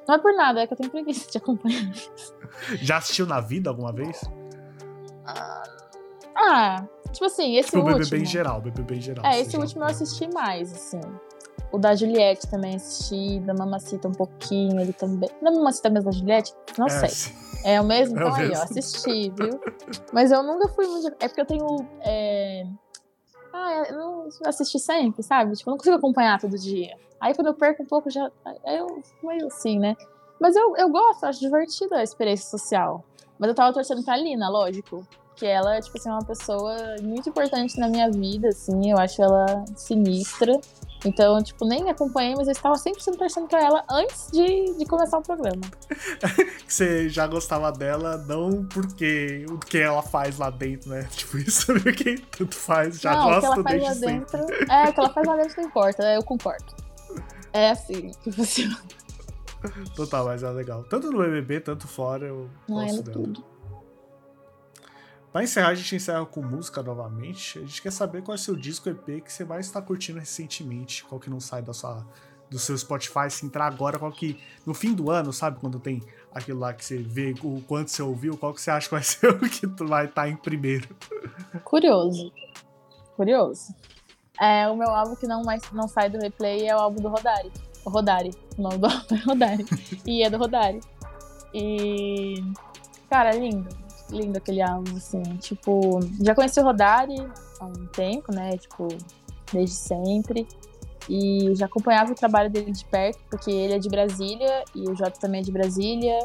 [SPEAKER 2] Não é por nada, é que eu tenho preguiça de acompanhar.
[SPEAKER 1] Já assistiu na vida alguma vez?
[SPEAKER 2] Ah, tipo assim, esse
[SPEAKER 1] Tipo, o
[SPEAKER 2] último.
[SPEAKER 1] BBB em geral, BBB em geral.
[SPEAKER 2] É, esse último eu assisti mais, assim. O da Juliette também assisti, da Mamacita um pouquinho, ele também. Da Mamacita mesmo da Juliette? Não
[SPEAKER 1] É,
[SPEAKER 2] sei.
[SPEAKER 1] sim.
[SPEAKER 2] É o mesmo?
[SPEAKER 1] É
[SPEAKER 2] Então
[SPEAKER 1] o
[SPEAKER 2] aí, ó,
[SPEAKER 1] mesmo.
[SPEAKER 2] assisti, viu? Mas eu nunca fui muito. É porque eu tenho. é, Ah, eu não assisti sempre, sabe? Tipo, eu não consigo acompanhar todo dia. Aí quando eu perco um pouco, já. Aí eu meio assim, né? Mas eu, eu gosto, acho divertido a experiência social. Mas eu tava torcendo pra Lina, lógico. Que ela, tipo assim, é uma pessoa muito importante na minha vida, assim. Eu acho ela sinistra. Então, tipo, nem acompanhei, mas eu estava sempre torcendo pra ela antes de, de começar o programa.
[SPEAKER 1] você já gostava dela, não porque o que ela faz lá dentro, né? Tipo, isso porque tanto faz, já
[SPEAKER 2] não, o que ela faz lá
[SPEAKER 1] sempre.
[SPEAKER 2] dentro. É, o que ela faz lá dentro não importa, eu concordo. É assim, que funciona.
[SPEAKER 1] Total, mas é legal. Tanto no BBB, tanto fora, eu
[SPEAKER 2] Não, ela
[SPEAKER 1] gosto
[SPEAKER 2] é
[SPEAKER 1] dela.
[SPEAKER 2] tudo.
[SPEAKER 1] Pra encerrar, a gente encerra com música novamente. A gente quer saber qual é o seu disco EP que você mais está curtindo recentemente, qual que não sai da sua, do seu Spotify, se entrar agora, qual que. No fim do ano, sabe? Quando tem aquilo lá que você vê o quanto você ouviu, qual que você acha que vai ser o que vai estar em primeiro.
[SPEAKER 2] Curioso. Curioso. É, o meu álbum que não, mais, não sai do replay é o álbum do Rodari. O Rodari. O nome do álbum é Rodari. e é do Rodari. E. Cara, é lindo. Lindo aquele álbum, assim. Tipo, já conheci o Rodari há um tempo, né? Tipo, desde sempre. E já acompanhava o trabalho dele de perto, porque ele é de Brasília e o Jota também é de Brasília.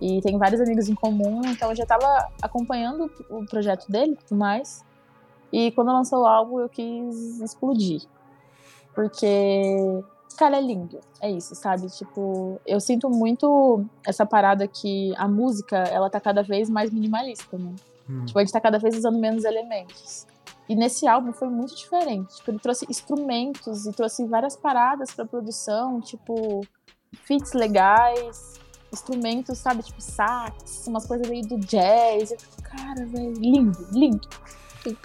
[SPEAKER 2] E tem vários amigos em comum, então eu já tava acompanhando o projeto dele e tudo mais. E quando lançou o álbum, eu quis explodir. Porque, cara, é lindo. É isso, sabe? Tipo, eu sinto muito essa parada que a música, ela tá cada vez mais minimalista, né?
[SPEAKER 1] Hum.
[SPEAKER 2] Tipo, a gente tá cada vez usando menos elementos. E nesse álbum foi muito diferente. Tipo, ele trouxe instrumentos e trouxe várias paradas pra produção, tipo, feats legais, instrumentos, sabe? Tipo, sax, umas coisas meio do jazz. Eu fico, cara, velho, lindo, lindo. lindo.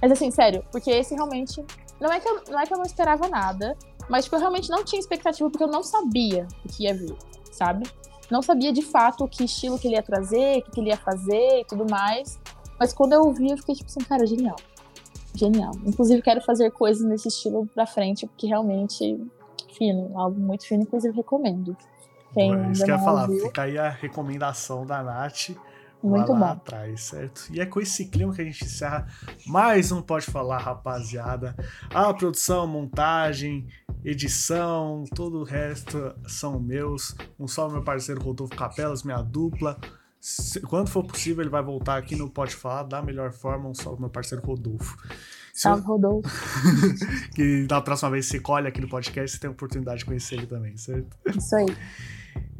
[SPEAKER 2] Mas assim, sério, porque esse realmente. Não é, que eu, não é que eu não esperava nada, mas tipo, eu realmente não tinha expectativa, porque eu não sabia o que ia vir, sabe? Não sabia de fato que estilo que ele ia trazer, o que, que ele ia fazer e tudo mais. Mas quando eu ouvi, eu fiquei tipo assim, cara, genial. Genial. Inclusive, quero fazer coisas nesse estilo pra frente, porque realmente fino, algo muito fino, inclusive recomendo. Quem
[SPEAKER 1] É isso que eu ia falar,
[SPEAKER 2] ouviu,
[SPEAKER 1] fica aí a recomendação da Nath.
[SPEAKER 2] Muito
[SPEAKER 1] lá
[SPEAKER 2] bom.
[SPEAKER 1] atrás, certo? E é com esse clima que a gente encerra mais um Pode Falar, rapaziada. A produção, montagem, edição, todo o resto são meus. Um salve meu parceiro Rodolfo Capelas, minha dupla. Se- Quando for possível, ele vai voltar aqui no Pode Falar da melhor forma. Um salve meu parceiro Rodolfo. Se-
[SPEAKER 2] Salve, Rodolfo.
[SPEAKER 1] que da próxima vez você colhe aqui no podcast, você tem a oportunidade de conhecer ele também, certo?
[SPEAKER 2] Isso aí.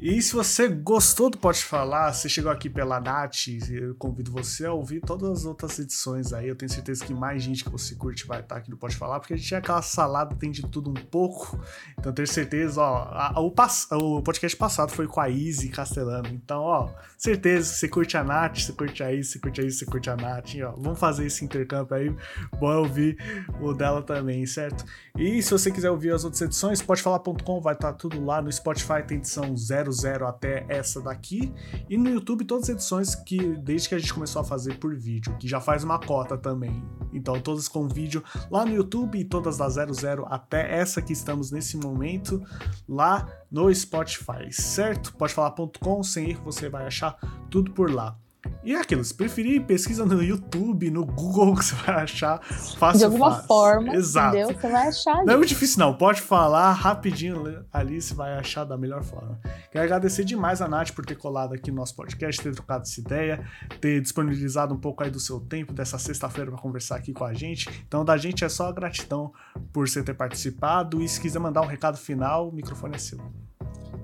[SPEAKER 1] E se você gostou do Pode Falar, você chegou aqui pela Nath, eu convido você a ouvir todas as outras edições aí. Eu tenho certeza que mais gente que você curte vai estar aqui no Pode Falar, porque a gente é aquela salada, tem de tudo um pouco. Então tenho certeza, ó, a- o, pass- o podcast passado foi com a Izzy Castellano. Então, ó, certeza que você curte a Nath, você curte a Izzy, você curte a Izzy, você curte a Nath, ó. Vamos fazer esse intercâmbio aí, bom é ouvir o dela também, certo? E se você quiser ouvir as outras edições, podefalar.com vai estar tudo lá no Spotify, tem edição 00 até essa daqui. E no YouTube, todas as edições que desde que a gente começou a fazer por vídeo, que já faz uma cota também. Então, todas com vídeo lá no YouTube e todas da 00 até essa que estamos nesse momento lá no Spotify, certo? Podefalar.com, sem erro, você vai achar tudo por lá. E é aquilo, se preferir, pesquisa no YouTube, no Google, que você vai achar fácil.
[SPEAKER 2] De alguma
[SPEAKER 1] fácil.
[SPEAKER 2] forma,
[SPEAKER 1] Exato.
[SPEAKER 2] entendeu? Você vai achar.
[SPEAKER 1] Não é muito difícil, não. Pode falar rapidinho ali, você vai achar da melhor forma. Quero agradecer demais a Nath por ter colado aqui no nosso podcast, ter trocado essa ideia, ter disponibilizado um pouco aí do seu tempo, dessa sexta-feira, para conversar aqui com a gente. Então, da gente é só gratidão por você ter participado. E se quiser mandar um recado final, o microfone é seu.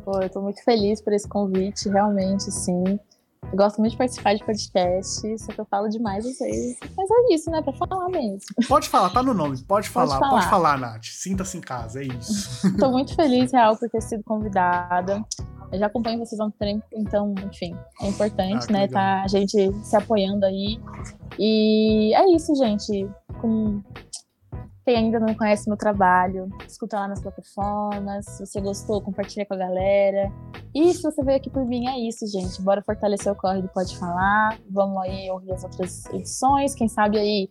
[SPEAKER 2] Pô, eu tô muito feliz por esse convite, realmente, sim. Eu gosto muito de participar de podcast, só que eu falo demais às vezes. Mas é isso, né? Pra falar mesmo.
[SPEAKER 1] Pode falar, tá no nome. Pode falar,
[SPEAKER 2] falar.
[SPEAKER 1] pode falar, Nath. Sinta-se em casa, é isso.
[SPEAKER 2] Tô muito feliz, real, por ter sido convidada. Eu já acompanho vocês há um tempo, então, enfim, é importante,
[SPEAKER 1] Ah,
[SPEAKER 2] né?
[SPEAKER 1] legal.
[SPEAKER 2] Tá a gente se apoiando aí. E é isso, gente. Com... Quem ainda não conhece meu trabalho, escuta lá nas plataformas. Se você gostou, compartilha com a galera. E se você veio aqui por mim, é isso, gente. Bora fortalecer o corre do Pode Falar. Vamos aí ouvir as outras edições. Quem sabe aí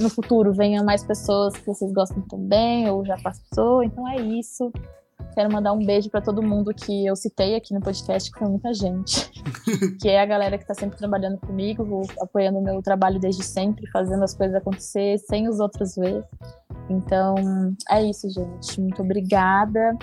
[SPEAKER 2] no futuro venham mais pessoas que vocês gostam também, ou já passou. Então é isso. Quero mandar um beijo para todo mundo que eu citei aqui no podcast, que foi muita gente. que é a galera que está sempre trabalhando comigo, apoiando o meu trabalho desde sempre, fazendo as coisas acontecer sem os outros ver. Então, é isso, gente. Muito obrigada.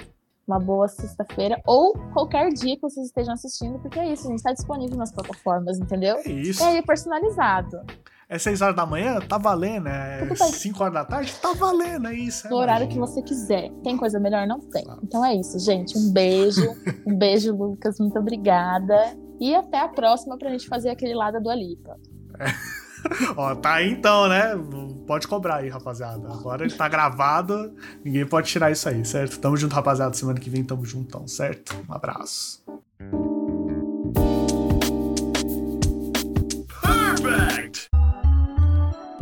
[SPEAKER 2] Uma boa sexta-feira. Ou qualquer dia que vocês estejam assistindo, porque é isso, a gente está disponível nas plataformas, entendeu?
[SPEAKER 1] É isso.
[SPEAKER 2] E aí, personalizado.
[SPEAKER 1] É 6 horas da manhã? Tá valendo. É
[SPEAKER 2] Tudo bem.
[SPEAKER 1] 5 horas da tarde? Tá valendo, é isso. É
[SPEAKER 2] No horário que você quiser. Tem coisa melhor? Não tem. Então é isso, gente. Um beijo. um beijo, Lucas. Muito obrigada. E até a próxima pra gente fazer aquele lado do Alipa.
[SPEAKER 1] Ó, tá aí então, né? Pode cobrar aí, rapaziada. Agora ele tá gravado, ninguém pode tirar isso aí, certo? Tamo junto, rapaziada. Semana que vem tamo juntão, certo? Um abraço.